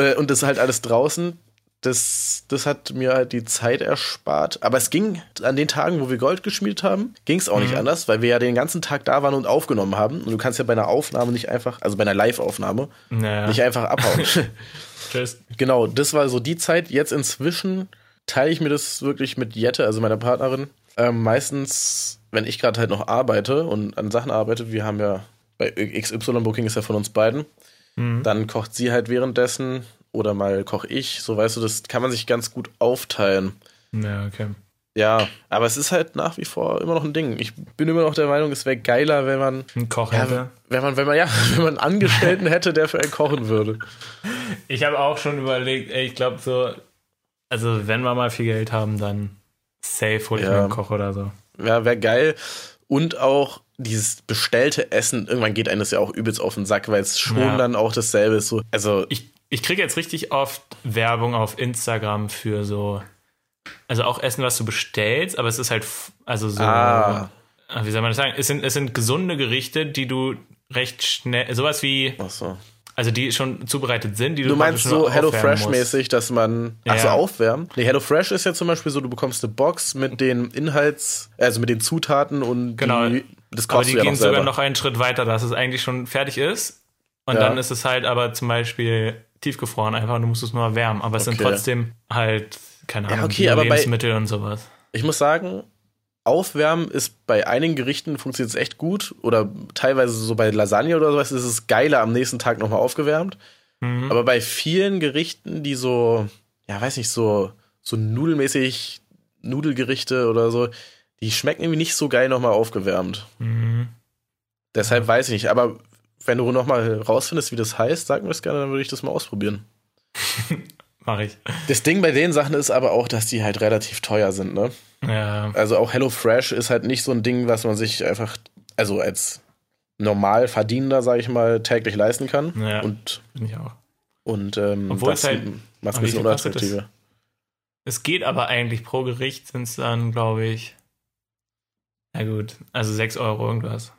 Äh, und das ist halt alles draußen. Das, das hat mir halt die Zeit erspart. Aber es ging an den Tagen, wo wir Gold geschmiedet haben, ging es auch nicht anders, weil wir ja den ganzen Tag da waren und aufgenommen haben. Und du kannst ja bei einer Aufnahme nicht einfach, also bei einer Live-Aufnahme, Naja. nicht einfach abhauen. <laughs> Tschüss. Genau, das war so die Zeit. Jetzt inzwischen teile ich mir das wirklich mit Jette, also meiner Partnerin. Ähm, meistens, wenn ich gerade halt noch arbeite und an Sachen arbeite, wir haben ja bei XY Booking ist ja von uns beiden, Mhm. dann kocht sie halt währenddessen oder mal koche ich. So weißt du, das kann man sich ganz gut aufteilen. Ja, okay. Ja, aber es ist halt nach wie vor immer noch ein Ding. Ich bin immer noch der Meinung, es wäre geiler, wenn man, Ein Koch ja, hätte. wenn man, wenn man, ja, <laughs> wenn man einen Angestellten hätte, der für einen kochen würde. Ich habe auch schon überlegt, ey, ich glaube so, also wenn wir mal viel Geld haben, dann safe hol ich Ja. mir einen Koch oder so. Ja, wäre geil. Und auch dieses bestellte Essen, irgendwann geht einem das ja auch übelst auf den Sack, weil es schon Ja. dann auch dasselbe ist. So, also, Ich, ich kriege jetzt richtig oft Werbung auf Instagram für so, also auch Essen, was du bestellst, aber es ist halt, also so, Ah. äh, wie soll man das sagen? Es sind, es sind gesunde Gerichte, die du recht schnell, sowas wie, ach so. also die schon zubereitet sind, die du Du meinst so. HelloFresh-mäßig, dass man. Ja. Ach so, aufwärmen? Nee, HelloFresh ist ja zum Beispiel so, du bekommst eine Box mit den Inhalts, also mit den Zutaten und Genau. die, das Aber kostet die ja gehen sogar noch einen Schritt weiter, dass es eigentlich schon fertig ist. Und Ja. dann ist es halt aber zum Beispiel tiefgefroren einfach du musst es nur erwärmen. Aber es sind Okay. trotzdem halt, keine Ja, Ahnung, okay, aber bei- Lebensmittel und sowas. Ich muss sagen, Aufwärmen ist bei einigen Gerichten funktioniert es echt gut. Oder teilweise so bei Lasagne oder sowas ist es geiler am nächsten Tag nochmal aufgewärmt. Mhm. Aber bei vielen Gerichten, die so, ja, weiß nicht, so, so nudelmäßig Nudelgerichte oder so, die schmecken irgendwie nicht so geil nochmal aufgewärmt. Mhm. Deshalb weiß ich nicht. Aber wenn du nochmal rausfindest, wie das heißt, sag mir das gerne, dann würde ich das mal ausprobieren. <laughs> Mach ich. Das Ding bei den Sachen ist aber auch, dass die halt relativ teuer sind, ne? Ja. Also auch HelloFresh ist halt nicht so ein Ding, was man sich einfach, also als normal Verdienender, sage ich mal, täglich leisten kann. Ja. Und, Bin ich auch. und ähm, Obwohl das es halt- macht ein bisschen unattraktiver. Es geht aber eigentlich pro Gericht sind es dann, glaube ich, na gut, also 6 Euro irgendwas.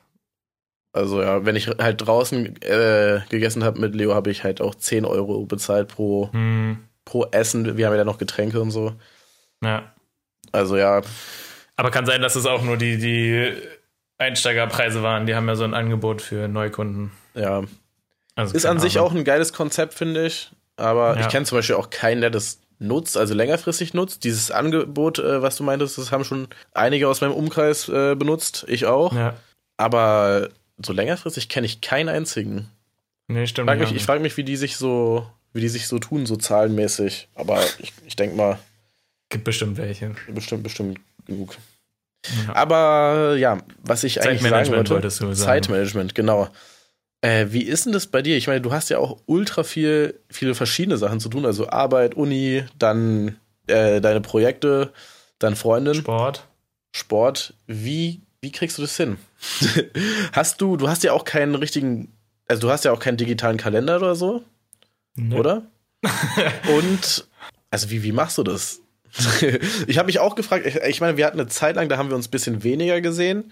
Also ja, wenn ich halt draußen äh, gegessen habe mit Leo, habe ich halt auch 10 Euro bezahlt pro, Hm, pro Essen. Wir haben ja noch Getränke und so. ja. Also ja, Aber kann sein, dass es auch nur die, die Einsteigerpreise waren. Die haben ja so ein Angebot für Neukunden. ja. Also Ist an sich Ahnung. auch ein geiles Konzept, finde ich. Aber Ja. ich kenne zum Beispiel auch keinen, der das nutzt, also längerfristig nutzt. Dieses Angebot, äh, was du meintest, das haben schon einige aus meinem Umkreis äh, benutzt. Ich auch. Ja. Aber so längerfristig kenne ich keinen einzigen. Nee, stimmt. Frag mich, ich frage mich, wie die sich so, wie die sich so tun, so zahlenmäßig. Aber ich, ich denke mal, Gibt bestimmt welche. bestimmt, bestimmt genug. Ja. Aber ja, was ich eigentlich sagen Zeitmanagement wollte. sagen. Zeitmanagement, genau. Äh, wie ist denn das bei dir? Ich meine, du hast ja auch ultra viel, viele verschiedene Sachen zu tun. Also Arbeit, Uni, dann äh, deine Projekte, dann Freundin, Sport. Sport. Wie, wie kriegst du das hin? <laughs> hast du, du hast ja auch keinen richtigen, also du hast ja auch keinen digitalen Kalender oder so, Nee. oder? <laughs> Und, also wie, wie machst du das? <laughs> ich habe mich auch gefragt, ich, ich meine, wir hatten eine Zeit lang, da haben wir uns ein bisschen weniger gesehen.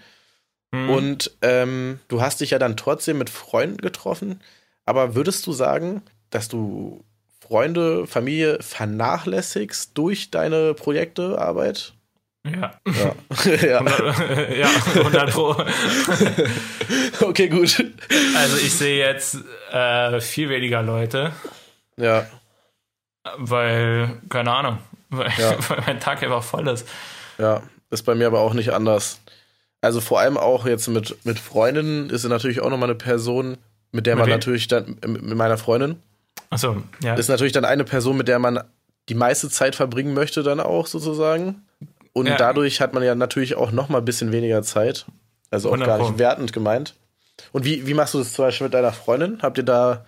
Hm. Und ähm, du hast dich ja dann trotzdem mit Freunden getroffen. Aber würdest du sagen, dass du Freunde, Familie vernachlässigst durch deine Projekte, Arbeit? Ja. Ja. <laughs> ja. <laughs> ja, 100 Pro. <laughs> Okay, gut. Also ich sehe jetzt äh, viel weniger Leute, Ja, weil, keine Ahnung, weil, Ja. weil mein Tag einfach voll ist. ja. Ist bei mir aber auch nicht anders. Also vor allem auch jetzt mit, mit Freundinnen ist natürlich auch nochmal eine Person, mit der Mit man wem? natürlich dann, mit mit meiner Freundin, Achso, ja. ist natürlich dann eine Person, mit der man die meiste Zeit verbringen möchte, dann auch sozusagen. Und Ja. dadurch hat man ja natürlich auch noch mal ein bisschen weniger Zeit. Also auch 100 gar nicht wertend gemeint. Und wie, wie machst du das zum Beispiel mit deiner Freundin? Habt ihr da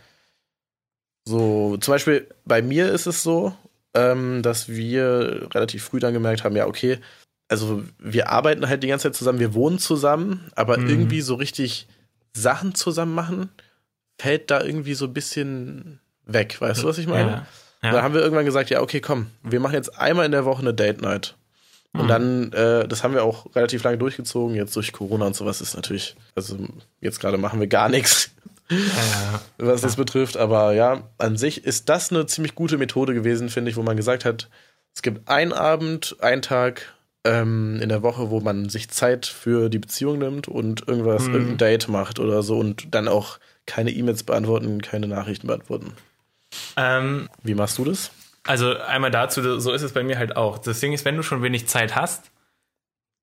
so, zum Beispiel bei mir ist es so, ähm, dass wir relativ früh dann gemerkt haben, ja, okay, also wir arbeiten halt die ganze Zeit zusammen, wir wohnen zusammen, aber Mhm. irgendwie so richtig Sachen zusammen machen, fällt da irgendwie so ein bisschen weg. Weißt du, was ich meine? Ja. Da Ja. haben wir irgendwann gesagt, ja, okay, komm, wir machen jetzt einmal in der Woche eine Date Night. Und Mhm. dann, äh, das haben wir auch relativ lange durchgezogen. Jetzt durch Corona und sowas ist natürlich, also jetzt gerade machen wir gar nichts, Ja, was das betrifft. Aber ja, an sich ist das eine ziemlich gute Methode gewesen, finde ich, wo man gesagt hat, es gibt einen Abend, einen Tag ähm, in der Woche, wo man sich Zeit für die Beziehung nimmt und irgendwas, Mhm. irgendein Date macht oder so und dann auch keine E-Mails beantworten, keine Nachrichten beantworten. ähm, Wie machst du das? Also einmal dazu, so ist es bei mir halt auch. Das Ding ist, wenn du schon wenig Zeit hast,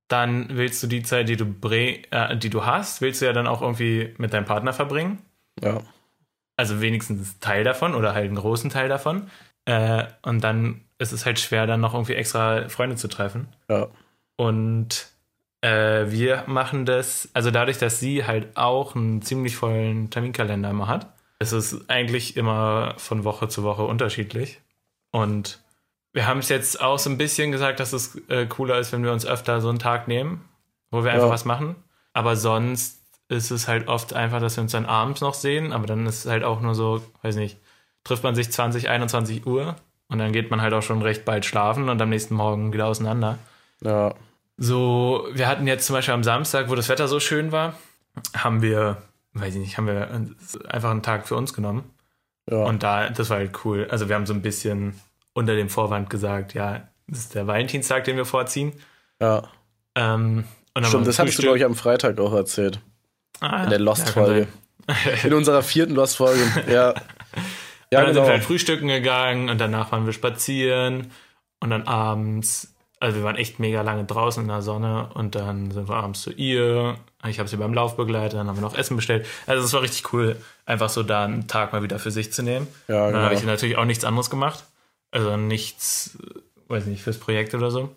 dann willst du die Zeit, die du, äh, die du hast, willst du ja dann auch irgendwie mit deinem Partner verbringen. Ja. Also wenigstens einen Teil davon oder halt einen großen Teil davon. Äh, und dann ist es halt schwer, dann noch irgendwie extra Freunde zu treffen. Ja. Und äh, wir machen das, also dadurch, dass sie halt auch einen ziemlich vollen Terminkalender immer hat, ist es eigentlich immer von Woche zu Woche unterschiedlich. Und wir haben es jetzt auch so ein bisschen gesagt, dass es äh, cooler ist, wenn wir uns öfter so einen Tag nehmen, wo wir einfach Ja. was machen. Aber sonst ist es halt oft einfach, dass wir uns dann abends noch sehen, aber dann ist es halt auch nur so, weiß nicht, trifft man sich 20, 21 Uhr und dann geht man halt auch schon recht bald schlafen und am nächsten Morgen wieder auseinander. Ja. So, wir hatten jetzt zum Beispiel am Samstag, wo das Wetter so schön war, haben wir, weiß ich nicht, haben wir einfach einen Tag für uns genommen. Ja. Und da, das war halt cool. Also wir haben so ein bisschen unter dem Vorwand gesagt, ja, das ist der Valentinstag, den wir vorziehen. ja. Ähm, Stimmt, das hattest du, glaube ich, am Freitag auch erzählt. ah, In der ja, Lost-Folge. sein. In unserer vierten Lost-Folge. Ja. <laughs> Ja, und dann sind genau. wir halt frühstücken gegangen und danach waren wir spazieren und dann abends, also wir waren echt mega lange draußen in der Sonne und dann sind wir abends zu ihr. Ich habe sie beim Lauf begleitet, dann haben wir noch Essen bestellt. Also es war richtig cool, einfach so da einen Tag mal wieder für sich zu nehmen. Ja, Und dann habe ich genau. natürlich auch nichts anderes gemacht. Also nichts, weiß nicht, fürs Projekt oder so.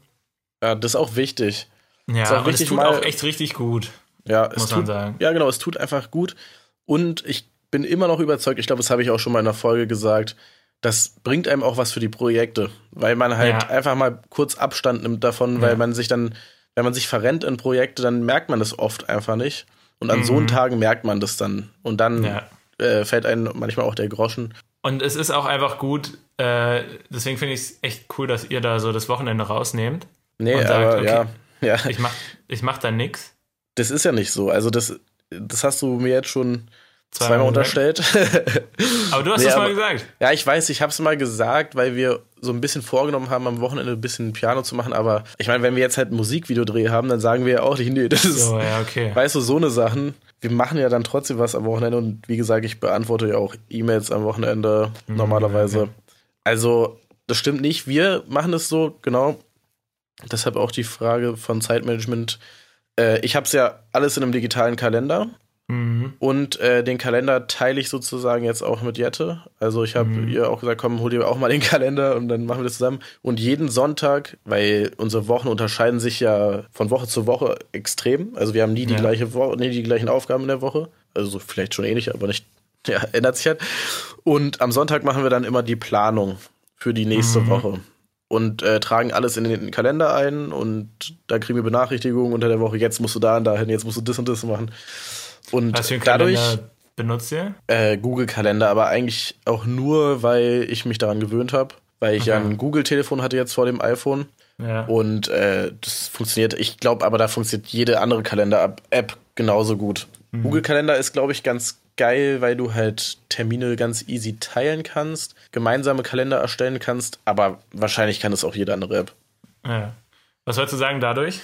ja, das ist auch wichtig. Ja, auch und es wichtig, tut mal- auch echt richtig gut, Ja, muss tut, man sagen. Ja, genau, es tut einfach gut. Und ich bin immer noch überzeugt, ich glaube, das habe ich auch schon mal in der Folge gesagt, das bringt einem auch was für die Projekte, weil man halt Ja. einfach mal kurz Abstand nimmt davon, weil Ja. man sich dann, wenn man sich verrennt in Projekte, dann merkt man das oft einfach nicht. Und an so Mhm. einen Tagen merkt man das dann. Und dann Ja. äh, fällt einem manchmal auch der Groschen. Und es ist auch einfach gut, äh, deswegen finde ich es echt cool, dass ihr da so das Wochenende rausnehmt. Nee, Und sagt, aber okay. ja, ja, Ich mach, ich mach da nix. das ist ja nicht so. Also das, das hast du mir jetzt schon Zweimal zweimal unterstellt. <laughs> Aber du hast Nee, das mal aber- gesagt. ja, ich weiß, ich habe es mal gesagt, weil wir so ein bisschen vorgenommen haben, am Wochenende ein bisschen Piano zu machen. Aber ich meine, wenn wir jetzt halt ein Musikvideodreh haben, dann sagen wir ja auch nicht, nee, das ist, So, ja, okay. weißt du, so eine Sachen. Wir machen ja dann trotzdem was am Wochenende und wie gesagt, ich beantworte ja auch E-Mails am Wochenende normalerweise. Mhm, okay. Also, das stimmt nicht. Wir machen es so, genau. Deshalb auch die Frage von Zeitmanagement. Äh, ich habe es ja alles in einem digitalen Kalender Mhm. und äh, den Kalender teile ich sozusagen jetzt auch mit Jette. Also ich habe Mhm. ihr auch gesagt, komm, hol dir auch mal den <laughs> Kalender und dann machen wir das zusammen. Und jeden Sonntag, weil unsere Wochen unterscheiden sich ja von Woche zu Woche extrem. Also wir haben nie die Ja. gleiche Woche, nie die gleichen Aufgaben in der Woche. Also so vielleicht schon ähnlich, aber nicht, <laughs> ja, ändert sich halt. Und am Sonntag machen wir dann immer die Planung für die nächste Mhm. Woche. Und äh, tragen alles in den Kalender ein und da kriegen wir Benachrichtigungen unter der Woche, jetzt musst du da und dahin, jetzt musst du das und das machen. Und Was für einen dadurch Kalender benutzt ihr? äh, Google-Kalender, aber eigentlich auch nur, weil ich mich daran gewöhnt habe, weil ich ja Okay. ein Google-Telefon hatte jetzt vor dem iPhone Ja. und äh, das funktioniert. Ich glaube aber, da funktioniert jede andere Kalender-App genauso gut. Mhm. Google-Kalender ist, glaube ich, ganz geil, weil du halt Termine ganz easy teilen kannst, gemeinsame Kalender erstellen kannst, aber wahrscheinlich kann es auch jede andere App. ja. Was wolltest du sagen dadurch?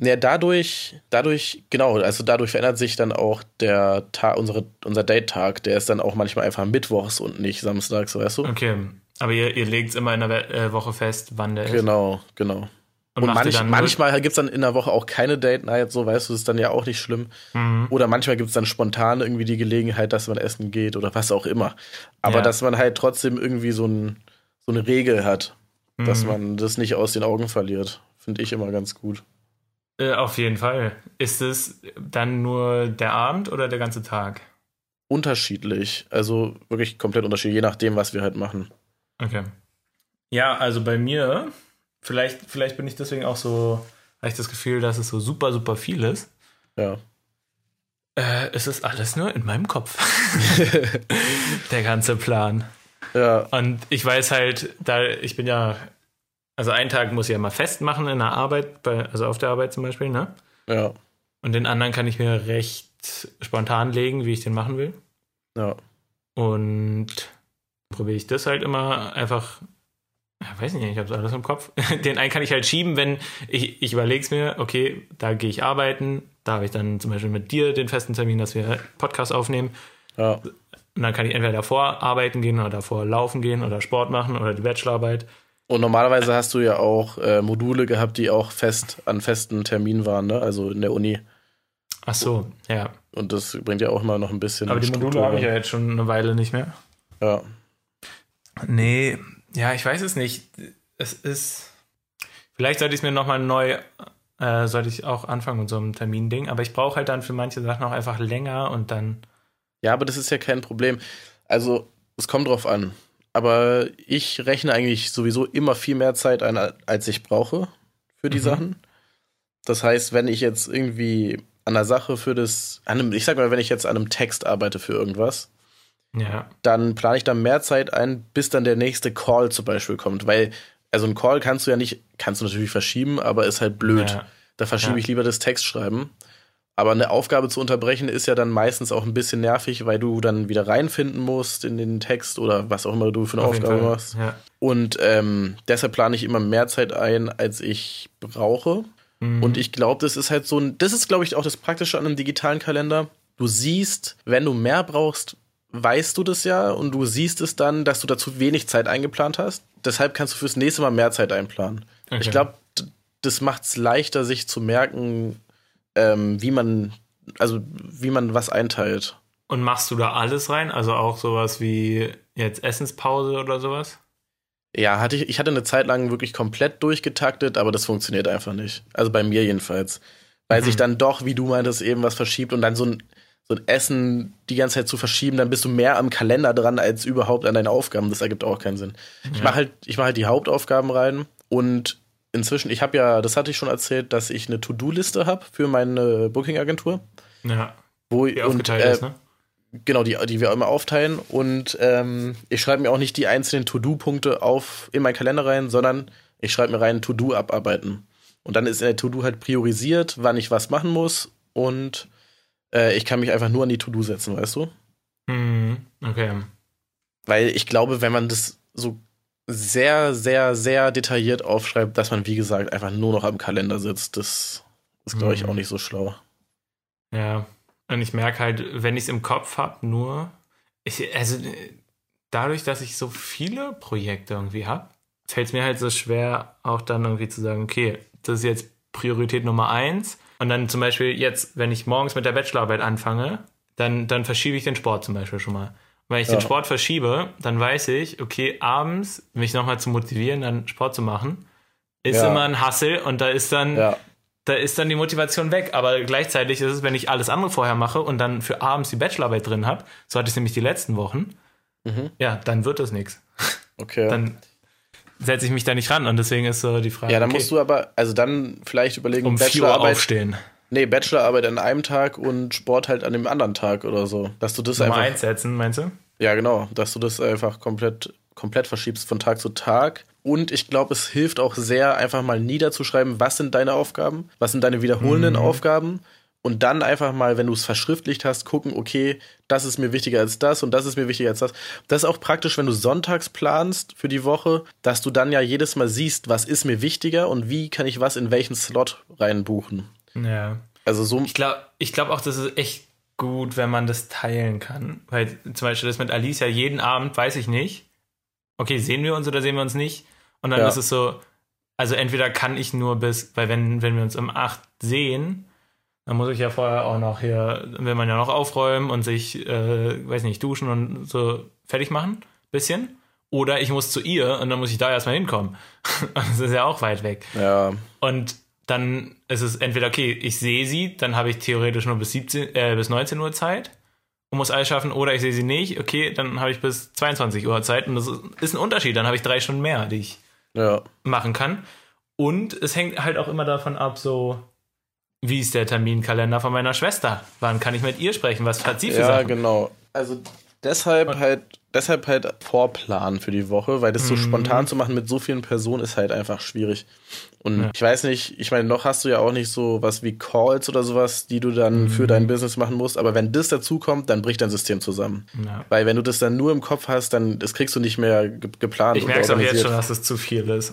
Ja, dadurch, dadurch, genau, also dadurch verändert sich dann auch der Tag, unsere, unser Date-Tag. Der ist dann auch manchmal einfach mittwochs und nicht samstags, weißt du? Okay. Aber ihr, ihr legt es immer in der äh, Woche fest, wann der ist. Genau, genau. Und, ihr manch, manchmal gibt es dann in der Woche auch keine Date-Night, so weißt du, ist dann ja auch nicht schlimm. Mhm. Oder manchmal gibt es dann spontan irgendwie die Gelegenheit, dass man essen geht oder was auch immer. Aber Ja. dass man halt trotzdem irgendwie so, ein, so eine Regel hat, dass Mhm. man das nicht aus den Augen verliert. Finde ich immer ganz gut. Äh, auf jeden Fall. Ist es dann nur der Abend oder der ganze Tag? Unterschiedlich. Also wirklich komplett unterschiedlich, je nachdem, was wir halt machen. Okay. Ja, also bei mir, vielleicht, vielleicht bin ich deswegen auch so, habe ich das Gefühl, dass es so super, super viel ist. Ja. Äh, es ist alles nur in meinem Kopf. <laughs> der ganze Plan. Ja, Und ich weiß halt, da ich bin ja, also einen Tag muss ich ja mal festmachen in der Arbeit, bei, also auf der Arbeit zum Beispiel, ne? ja, Und den anderen kann ich mir recht spontan legen, wie ich den machen will. ja. Und probiere ich das halt immer einfach, ja, weiß nicht, ich habe alles im Kopf. <laughs> Den einen kann ich halt schieben, wenn ich, ich überlege es mir, okay, da gehe ich arbeiten, da habe ich dann zum Beispiel mit dir den festen Termin, dass wir Podcast aufnehmen. ja. Und dann kann ich entweder davor arbeiten gehen oder davor laufen gehen oder Sport machen oder die Bachelorarbeit. Und normalerweise hast du ja auch äh, Module gehabt, die auch fest an festen Terminen waren, ne? Also in der Uni. Ach so, ja. Und das bringt ja auch immer noch ein bisschen. Aber die Module Struktur habe ich ja jetzt schon eine Weile nicht mehr. Ja. Nee, ja, ich weiß es nicht. Es ist. Vielleicht sollte ich es mir nochmal neu, äh, sollte ich auch anfangen mit so einem Terminding, aber ich brauche halt dann für manche Sachen auch einfach länger und dann. Ja, aber das ist ja kein Problem. Also, es kommt drauf an. Aber ich rechne eigentlich sowieso immer viel mehr Zeit ein, als ich brauche für die Mhm. Sachen. Das heißt, wenn ich jetzt irgendwie an der Sache für das, an einem, ich sag mal, wenn ich jetzt an einem Text arbeite für irgendwas, Ja. dann plane ich dann mehr Zeit ein, bis dann der nächste Call zum Beispiel kommt. Weil, also ein Call kannst du ja nicht, kannst du natürlich verschieben, aber ist halt blöd. Ja. Da verschiebe Ja. ich lieber das Textschreiben. Aber eine Aufgabe zu unterbrechen ist ja dann meistens auch ein bisschen nervig, weil du dann wieder reinfinden musst in den Text oder was auch immer du für eine Auf Aufgabe Fall. machst. Ja. Und ähm, deshalb plane ich immer mehr Zeit ein, als ich brauche. Mhm. Und ich glaube, das ist halt so ein, das ist, glaube ich, auch das Praktische an einem digitalen Kalender. Du siehst, wenn du mehr brauchst, weißt du das ja und du siehst es dann, dass du dazu wenig Zeit eingeplant hast. Deshalb kannst du fürs nächste Mal mehr Zeit einplanen. Okay. Ich glaube, das macht es leichter, sich zu merken, ähm, wie man, also wie man was einteilt. Und machst du da alles rein? Also auch sowas wie jetzt Essenspause oder sowas? Ja, hatte ich, ich hatte eine Zeit lang wirklich komplett durchgetaktet, aber das funktioniert einfach nicht. Also bei mir jedenfalls. Weil Mhm. sich dann doch, wie du meintest, eben was verschiebt und dann so ein, so ein Essen die ganze Zeit zu verschieben, dann bist du mehr am Kalender dran als überhaupt an deinen Aufgaben. Das ergibt auch keinen Sinn. Ich Ja. mache halt, ich mache halt die Hauptaufgaben rein und inzwischen, ich habe ja, das hatte ich schon erzählt, dass ich eine To-Do-Liste habe für meine Booking-Agentur. Ja. Wo Die und, aufgeteilt äh, ist, ne? Genau, die, die wir immer aufteilen. Und ähm, ich schreibe mir auch nicht die einzelnen To-Do-Punkte auf in meinen Kalender rein, sondern ich schreibe mir rein To-Do abarbeiten. Und dann ist in der To-Do halt priorisiert, wann ich was machen muss und Äh, ich kann mich einfach nur an die To-Do setzen, weißt du? Mhm. Okay. Weil ich glaube, wenn man das so sehr, sehr, sehr detailliert aufschreibt, dass man, wie gesagt, einfach nur noch am Kalender sitzt, das ist, glaube ich, Mhm. auch nicht so schlau. Ja. Und ich merke halt, wenn ich es im Kopf habe, nur, ich, also dadurch, dass ich so viele Projekte irgendwie habe, fällt es mir halt so schwer, auch dann irgendwie zu sagen, okay, das ist jetzt Priorität Nummer eins. Und dann zum Beispiel jetzt, wenn ich morgens mit der Bachelorarbeit anfange, dann, dann verschiebe ich den Sport zum Beispiel schon mal. Wenn ich Ja. den Sport verschiebe, dann weiß ich, okay, abends mich nochmal zu motivieren, dann Sport zu machen, ist Ja. immer ein Hassel und da ist dann Ja, da ist dann die Motivation weg. Aber gleichzeitig ist es, wenn ich alles andere vorher mache und dann für abends die Bachelorarbeit drin habe, so hatte ich es nämlich die letzten Wochen, Mhm. ja, dann wird das nichts. okay. Dann setze ich mich da nicht ran und deswegen ist so die Frage. ja, dann okay, musst du aber, also dann vielleicht überlegen, um 4 Uhr Bachelorarbeit, aufstehen. Nee, Bachelorarbeit an einem Tag und Sport halt an dem anderen Tag oder so. Dass du das Nummer einfach, eins setzen, meinst du? ja genau, dass du das einfach komplett, komplett verschiebst von Tag zu Tag. Und ich glaube, es hilft auch sehr, einfach mal niederzuschreiben, was sind deine Aufgaben, was sind deine wiederholenden Mhm. Aufgaben. Und dann einfach mal, wenn du es verschriftlicht hast, gucken, okay, das ist mir wichtiger als das und das ist mir wichtiger als das. Das ist auch praktisch, wenn du sonntags planst für die Woche, dass du dann ja jedes Mal siehst, was ist mir wichtiger und wie kann ich was in welchen Slot reinbuchen. Ja. Also so, Ich glaube ich glaub auch, das ist echt gut, wenn man das teilen kann. Weil zum Beispiel das mit Alicia jeden Abend, weiß ich nicht. Okay, sehen wir uns oder sehen wir uns nicht? Und dann Ja. ist es so, also entweder kann ich nur bis, weil wenn, wenn wir uns um 8 sehen, dann muss ich ja vorher auch noch hier, will man ja noch aufräumen und sich, äh, weiß nicht, duschen und so fertig machen, bisschen. Oder ich muss zu ihr und dann muss ich da erstmal hinkommen. <laughs> das ist ja auch weit weg. ja, Und dann ist es entweder, okay, ich sehe sie, dann habe ich theoretisch nur bis, 17, äh, bis 19 Uhr Zeit und muss alles schaffen, oder ich sehe sie nicht, okay, dann habe ich bis 22 Uhr Zeit und das ist, ein Unterschied, dann habe ich drei Stunden mehr, die ich ja, machen kann. Und es hängt halt auch immer davon ab, so, wie ist der Terminkalender von meiner Schwester? Wann kann ich mit ihr sprechen? Was hat sie für ja, Sachen? genau. Also deshalb halt, deshalb halt Vorplan für die Woche, weil das so Mhm. spontan zu machen mit so vielen Personen ist halt einfach schwierig. Und Ja. ich weiß nicht, ich meine, noch hast du ja auch nicht so was wie Calls oder sowas, die du dann Mhm. für dein Business machen musst, aber wenn das dazu kommt, dann bricht dein System zusammen. Ja. Weil wenn du das dann nur im Kopf hast, dann das kriegst du nicht mehr ge geplant Ich merke es auch jetzt schon, dass es zu viel ist.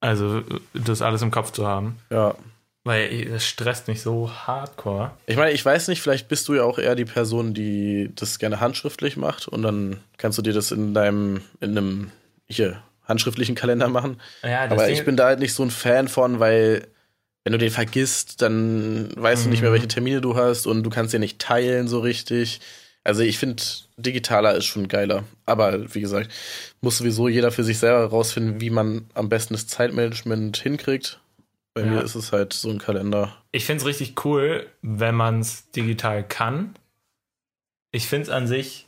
Also, das alles im Kopf zu haben. Ja. Weil es stresst mich so hardcore. Ich meine, ich weiß nicht, vielleicht bist du ja auch eher die Person, die das gerne handschriftlich macht und dann kannst du dir das in deinem, in einem, hier, handschriftlichen Kalender machen. Ja, das Aber Ding- ich bin da halt nicht so ein Fan von, weil wenn du den vergisst, dann weißt du nicht mehr, Mhm. welche Termine du hast und du kannst den nicht teilen so richtig. Also ich finde, digitaler ist schon geiler. Aber wie gesagt, muss sowieso jeder für sich selber rausfinden, wie man am besten das Zeitmanagement hinkriegt. Bei Ja. mir ist es halt so ein Kalender. Ich finde es richtig cool, wenn man es digital kann. Ich finde es an sich,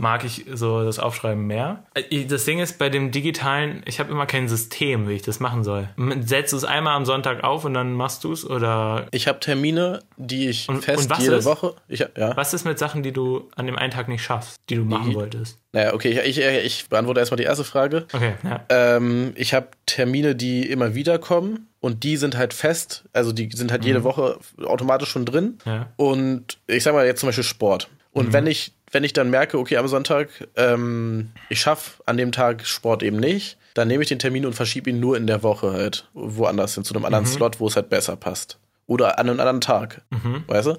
mag ich so das Aufschreiben mehr. Äh, Das Ding ist, bei dem digitalen, ich habe immer kein System, wie ich das machen soll. Setzt du es einmal am Sonntag auf und dann machst du es? Oder Ich habe Termine, die ich Und- fest und was jede ist? Woche. Ich, ja. was ist mit Sachen, die du an dem einen Tag nicht schaffst, die du machen Die- wolltest? Naja, okay, ich, ich, ich beantworte erstmal die erste Frage. Okay, ja. Ähm, ich habe Termine, die immer wieder kommen und die sind halt fest, also die sind halt jede Woche automatisch schon drin. ja. Und ich sag mal jetzt zum Beispiel Sport. Und wenn ich, wenn ich dann merke, okay, am Sonntag, ähm, ich schaffe an dem Tag Sport eben nicht, dann nehme ich den Termin und verschiebe ihn nur in der Woche halt woanders hin, zu einem anderen Slot, wo es halt besser passt. Oder an einem anderen Tag. Mhm. Weißt du?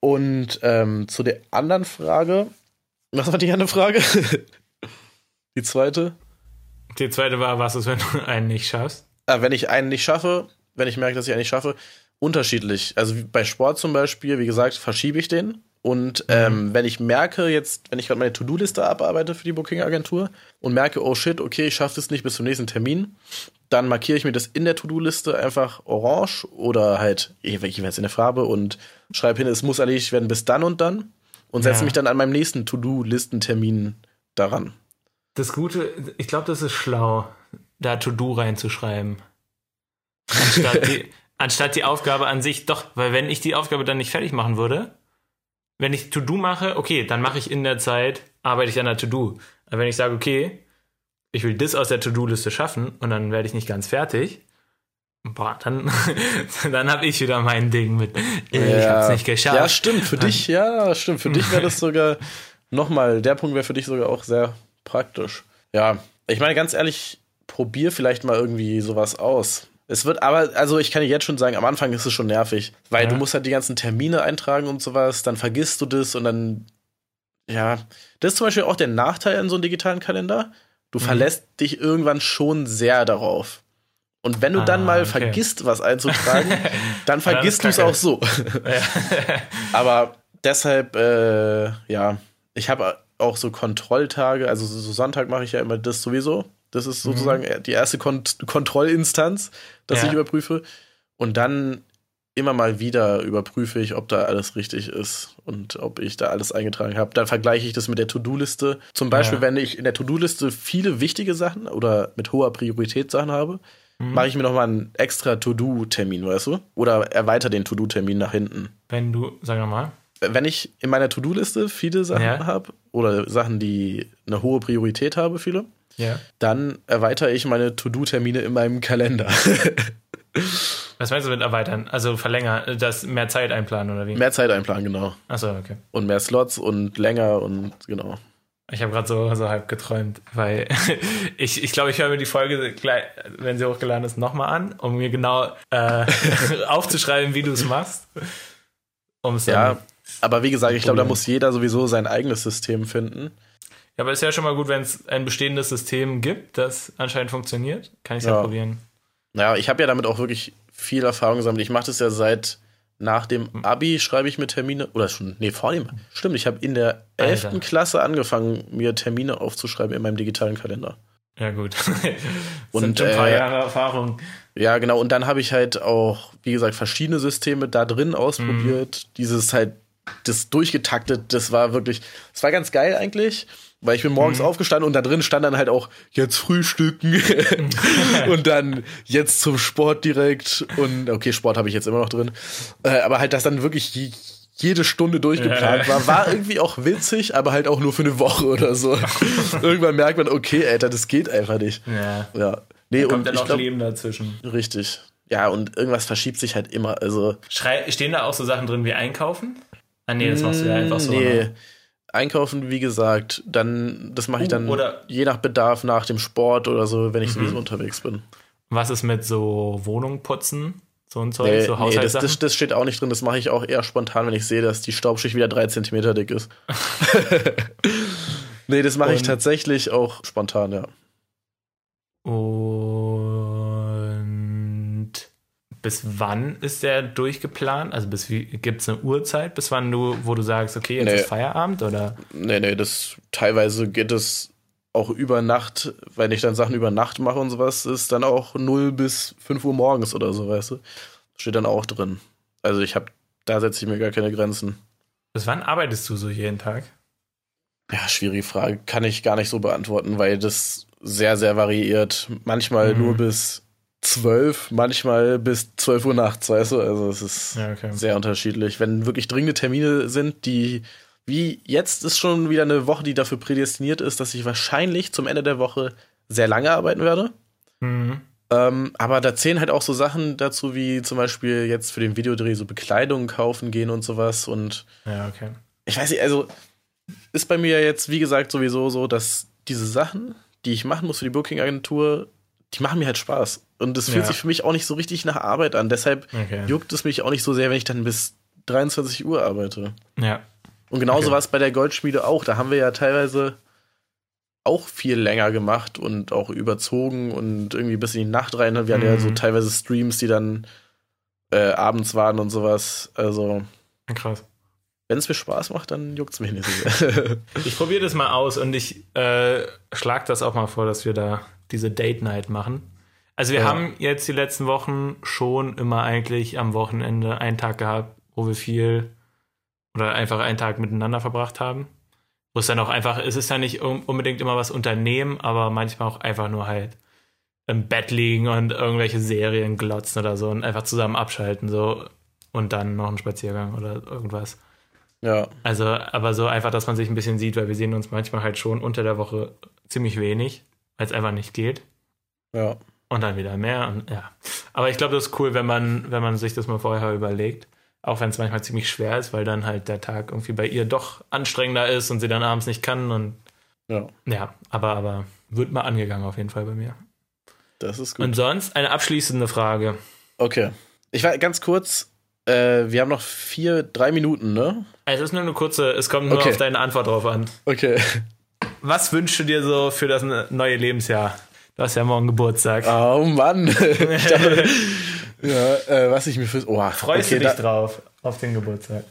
Und ähm, zu der anderen Frage, was war die andere Frage? <laughs> die zweite? Die zweite war, was ist, wenn du <laughs> einen nicht schaffst? Ah, wenn ich einen nicht schaffe, wenn ich merke, dass ich einen nicht schaffe, unterschiedlich. Also bei Sport zum Beispiel, wie gesagt, verschiebe ich den. Und ähm, wenn ich merke, jetzt, wenn ich gerade meine To-Do-Liste abarbeite für die Booking-Agentur und merke, oh shit, okay, ich schaffe es nicht bis zum nächsten Termin, dann markiere ich mir das in der To-Do-Liste einfach orange oder halt jeweils in der Farbe und schreibe hin, es muss erledigt werden bis dann und dann und setze Ja. mich dann an meinem nächsten To-Do-Listentermin daran. Das Gute, ich glaube, das ist schlau, da To-Do reinzuschreiben. Anstatt die, <laughs> anstatt die Aufgabe an sich, doch, weil wenn ich die Aufgabe dann nicht fertig machen würde, wenn ich To-Do mache, okay, dann mache ich in der Zeit, arbeite ich an der To-Do. Aber wenn ich sage, okay, ich will das aus der To-Do-Liste schaffen und dann werde ich nicht ganz fertig, Boah, dann, <laughs> dann habe ich wieder mein Ding mit. Äh, ja. Ich hab's nicht geschafft. Ja, stimmt. Für dich, ja, stimmt. Für dich wäre das <laughs> sogar nochmal, der Punkt wäre für dich sogar auch sehr praktisch. Ja, ich meine, ganz ehrlich, probier vielleicht mal irgendwie sowas aus. Es wird aber, also ich kann dir jetzt schon sagen, am Anfang ist es schon nervig, weil Ja. du musst halt die ganzen Termine eintragen und sowas, dann vergisst du das und dann, ja, das ist zum Beispiel auch der Nachteil an so einem digitalen Kalender. Du Mhm. verlässt dich irgendwann schon sehr darauf. Und wenn du Ah, dann mal okay. vergisst, was einzutragen, <laughs> dann ist vergisst du es auch so. <laughs> Aber deshalb, äh, ja, ich habe auch so Kontrolltage, also so so Sonntag mache ich ja immer das sowieso. Das ist sozusagen die erste Kont Kontrollinstanz, dass Mhm. Ja. ich überprüfe. Und dann immer mal wieder überprüfe ich, ob da alles richtig ist und ob ich da alles eingetragen habe. Dann vergleiche ich das mit der To-Do-Liste. Zum Beispiel, Ja. wenn ich in der To-Do-Liste viele wichtige Sachen oder mit hoher Priorität Sachen habe, Mhm. mache ich mir nochmal einen extra To-Do-Termin, weißt du? Oder erweitere den To-Do-Termin nach hinten Wenn du, sag nochmal. Wenn ich in meiner To-Do-Liste viele Sachen Ja. habe oder Sachen, die eine hohe Priorität habe, viele, Ja. dann erweitere ich meine To-Do-Termine in meinem Kalender. <laughs> Was meinst du mit erweitern? Also verlängern, das mehr Zeit einplanen oder wie? mehr Zeit einplanen, genau. Achso, okay. Und mehr Slots und länger und genau. Ich habe gerade so, so halb geträumt, weil <laughs> ich ich, glaube, ich höre mir die Folge, gleich, wenn sie hochgeladen ist, nochmal an, um mir genau äh, <laughs> aufzuschreiben, wie du es machst. Um's Ja, aber wie gesagt, ich glaube, da muss jeder sowieso sein eigenes System finden. Ja, aber ist ja schon mal gut, wenn es ein bestehendes System gibt, das anscheinend funktioniert. Kann ich ja, Ja. probieren. Naja, ich habe ja damit auch wirklich viel Erfahrung gesammelt. Ich mache das ja seit nach dem Abi, schreibe ich mir Termine, oder schon, nee, vor dem. Stimmt, ich habe in der 11. Alter. Klasse angefangen, mir Termine aufzuschreiben in meinem digitalen Kalender. Ja, gut. <laughs> das Und, sind schon ein paar äh, Jahre Erfahrung. Ja, genau. Und dann habe ich halt auch, wie gesagt, verschiedene Systeme da drin ausprobiert. Dieses halt, das durchgetaktet, das war wirklich, das war ganz geil eigentlich. Weil ich bin morgens aufgestanden und da drin stand dann halt auch jetzt frühstücken <laughs> und dann jetzt zum Sport direkt und okay, Sport habe ich jetzt immer noch drin. Äh, aber halt, dass dann wirklich je, jede Stunde durchgeplant war, war irgendwie auch witzig, aber halt auch nur für eine Woche oder so. <laughs> Irgendwann merkt man, okay, Alter, das geht einfach nicht. Ja. Ja. Nee, Kommt und dann noch glaub, Leben dazwischen. Richtig. Ja, und irgendwas verschiebt sich halt immer. Also, Schrei stehen da auch so Sachen drin wie einkaufen? Ah, nee, das machst du ja einfach so. nee. Ne? Einkaufen, wie gesagt, dann, das mache ich Uh, dann oder- je nach Bedarf nach dem Sport oder so, wenn ich Mhm. sowieso unterwegs bin. Was ist mit so Wohnung putzen? So ein Zeug, Nee, so nee das, das, das steht auch nicht drin, das mache ich auch eher spontan, wenn ich sehe, dass die Staubschicht wieder drei Zentimeter dick ist. <laughs> nee, das mache ich tatsächlich auch spontan, ja. Und bis wann ist der durchgeplant? Also bis wie gibt es eine Uhrzeit, bis wann du, wo du sagst, okay, jetzt Nee. ist Feierabend oder? Nee, nee, das teilweise geht es auch über Nacht, wenn ich dann Sachen über Nacht mache und sowas, ist dann auch 0 bis 5 Uhr morgens oder so, weißt du? Steht dann auch drin. Also ich habe, da setze ich mir gar keine Grenzen. Bis wann arbeitest du so jeden Tag? Ja, schwierige Frage. Kann ich gar nicht so beantworten, weil das sehr, sehr variiert. Manchmal Mhm. nur bis 12, manchmal bis 12 Uhr nachts, weißt du? Also es ist Ja, okay. sehr unterschiedlich. Wenn wirklich dringende Termine sind, die wie jetzt ist schon wieder eine Woche, die dafür prädestiniert ist, dass ich wahrscheinlich zum Ende der Woche sehr lange arbeiten werde. Mhm. Ähm, aber da zählen halt auch so Sachen dazu, wie zum Beispiel jetzt für den Videodreh so Bekleidung kaufen gehen und sowas. Und Ja, okay. ich weiß nicht, also ist bei mir jetzt, wie gesagt, sowieso so, dass diese Sachen, die ich machen muss für die Booking-Agentur, die machen mir halt Spaß. Und es fühlt Ja. sich für mich auch nicht so richtig nach Arbeit an. Deshalb Okay. juckt es mich auch nicht so sehr, wenn ich dann bis 23 Uhr arbeite. Ja. Und genauso Okay. war es bei der Goldschmiede auch. Da haben wir ja teilweise auch viel länger gemacht und auch überzogen und irgendwie bis in die Nacht rein. Wir hatten ja so Mhm. teilweise Streams, die dann äh, abends waren und sowas. Also, Krass. wenn es mir Spaß macht, dann juckt es mich nicht so sehr. <laughs> Ich probiere das mal aus und ich äh, schlage das auch mal vor, dass wir da diese Date Night machen. Also wir Ja. haben jetzt die letzten Wochen schon immer eigentlich am Wochenende einen Tag gehabt, wo wir viel oder einfach einen Tag miteinander verbracht haben. Wo es dann auch einfach, es ist ja nicht un- unbedingt immer was unternehmen, aber manchmal auch einfach nur halt im Bett liegen und irgendwelche Serien glotzen oder so und einfach zusammen abschalten so und dann noch einen Spaziergang oder irgendwas. ja. Also, aber so einfach, dass man sich ein bisschen sieht, weil wir sehen uns manchmal halt schon unter der Woche ziemlich wenig, weil es einfach nicht geht. Ja. Und dann wieder mehr. Und, ja. Aber ich glaube, das ist cool, wenn man, wenn man sich das mal vorher überlegt. Auch wenn es manchmal ziemlich schwer ist, weil dann halt der Tag irgendwie bei ihr doch anstrengender ist und sie dann abends nicht kann. Und Ja, ja, aber, aber wird mal angegangen auf jeden Fall bei mir. das ist gut. Und sonst eine abschließende Frage. Okay. Ich war ganz kurz, äh, wir haben noch vier, drei Minuten, ne? Es ist nur eine kurze, es kommt nur Okay. auf deine Antwort drauf an. Okay. Was wünschst du dir so für das neue Lebensjahr? Du hast ja morgen Geburtstag. Oh Mann. dachte, <laughs> <laughs> ja, äh, was ich mir für. Oh, Freust okay, du dich drauf auf den Geburtstag?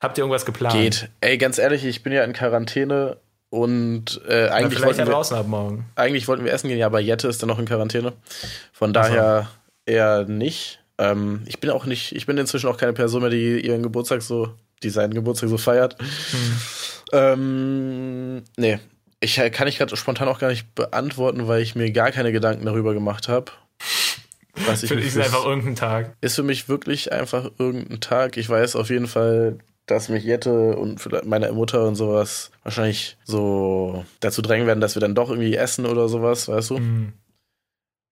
Habt ihr irgendwas geplant? Geht. Ey, ganz ehrlich, ich bin ja in Quarantäne und äh, Na, eigentlich, vielleicht wollten ja wir, draußen ab morgen. eigentlich wollten wir essen gehen, ja, aber Jette ist dann noch in Quarantäne. Von daher eher nicht. Ähm, ich bin auch nicht, ich bin inzwischen auch keine Person mehr, die ihren Geburtstag so, die seinen Geburtstag so feiert. Hm. Ähm, nee. Ich äh, kann ich gerade spontan auch gar nicht beantworten, weil ich mir gar keine Gedanken darüber gemacht habe. Was ich Für mir dich ist einfach irgendein Tag. ist für mich wirklich einfach irgendein Tag. Ich weiß auf jeden Fall, dass mich Jette und vielleicht meine Mutter und sowas wahrscheinlich so dazu drängen werden, dass wir dann doch irgendwie essen oder sowas, weißt du? Hm.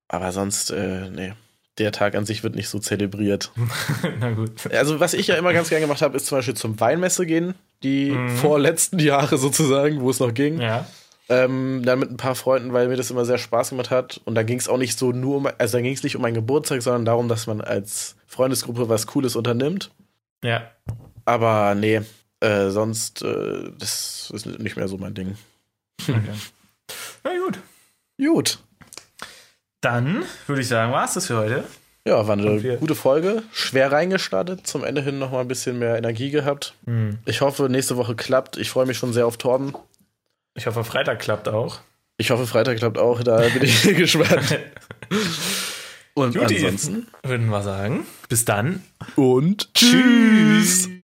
Aber sonst, äh, nee. Der Tag an sich wird nicht so zelebriert. <laughs> Na gut. Also, was ich ja immer ganz gern gemacht habe, ist zum Beispiel zum Weinmesse gehen. Die Mhm. vorletzten Jahre sozusagen, wo es noch ging. Ja. Ähm, dann mit ein paar Freunden, weil mir das immer sehr Spaß gemacht hat. Und da ging es auch nicht so nur um, also da ging es nicht um meinen Geburtstag, sondern darum, dass man als Freundesgruppe was Cooles unternimmt. Ja. Aber nee, äh, sonst, äh, das ist nicht mehr so mein Ding. Okay. Na gut. Gut. Dann würde ich sagen, war es das für heute. Ja, war eine gute Folge. Schwer reingestartet. Zum Ende hin noch mal ein bisschen mehr Energie gehabt. Hm. Ich hoffe, nächste Woche klappt. Ich freue mich schon sehr auf Torben. Ich hoffe, Freitag klappt auch. Ich hoffe, Freitag klappt auch. Da bin ich <laughs> <laughs> gespannt. Und Juti. ansonsten. Würden wir sagen. Bis dann. Und tschüss.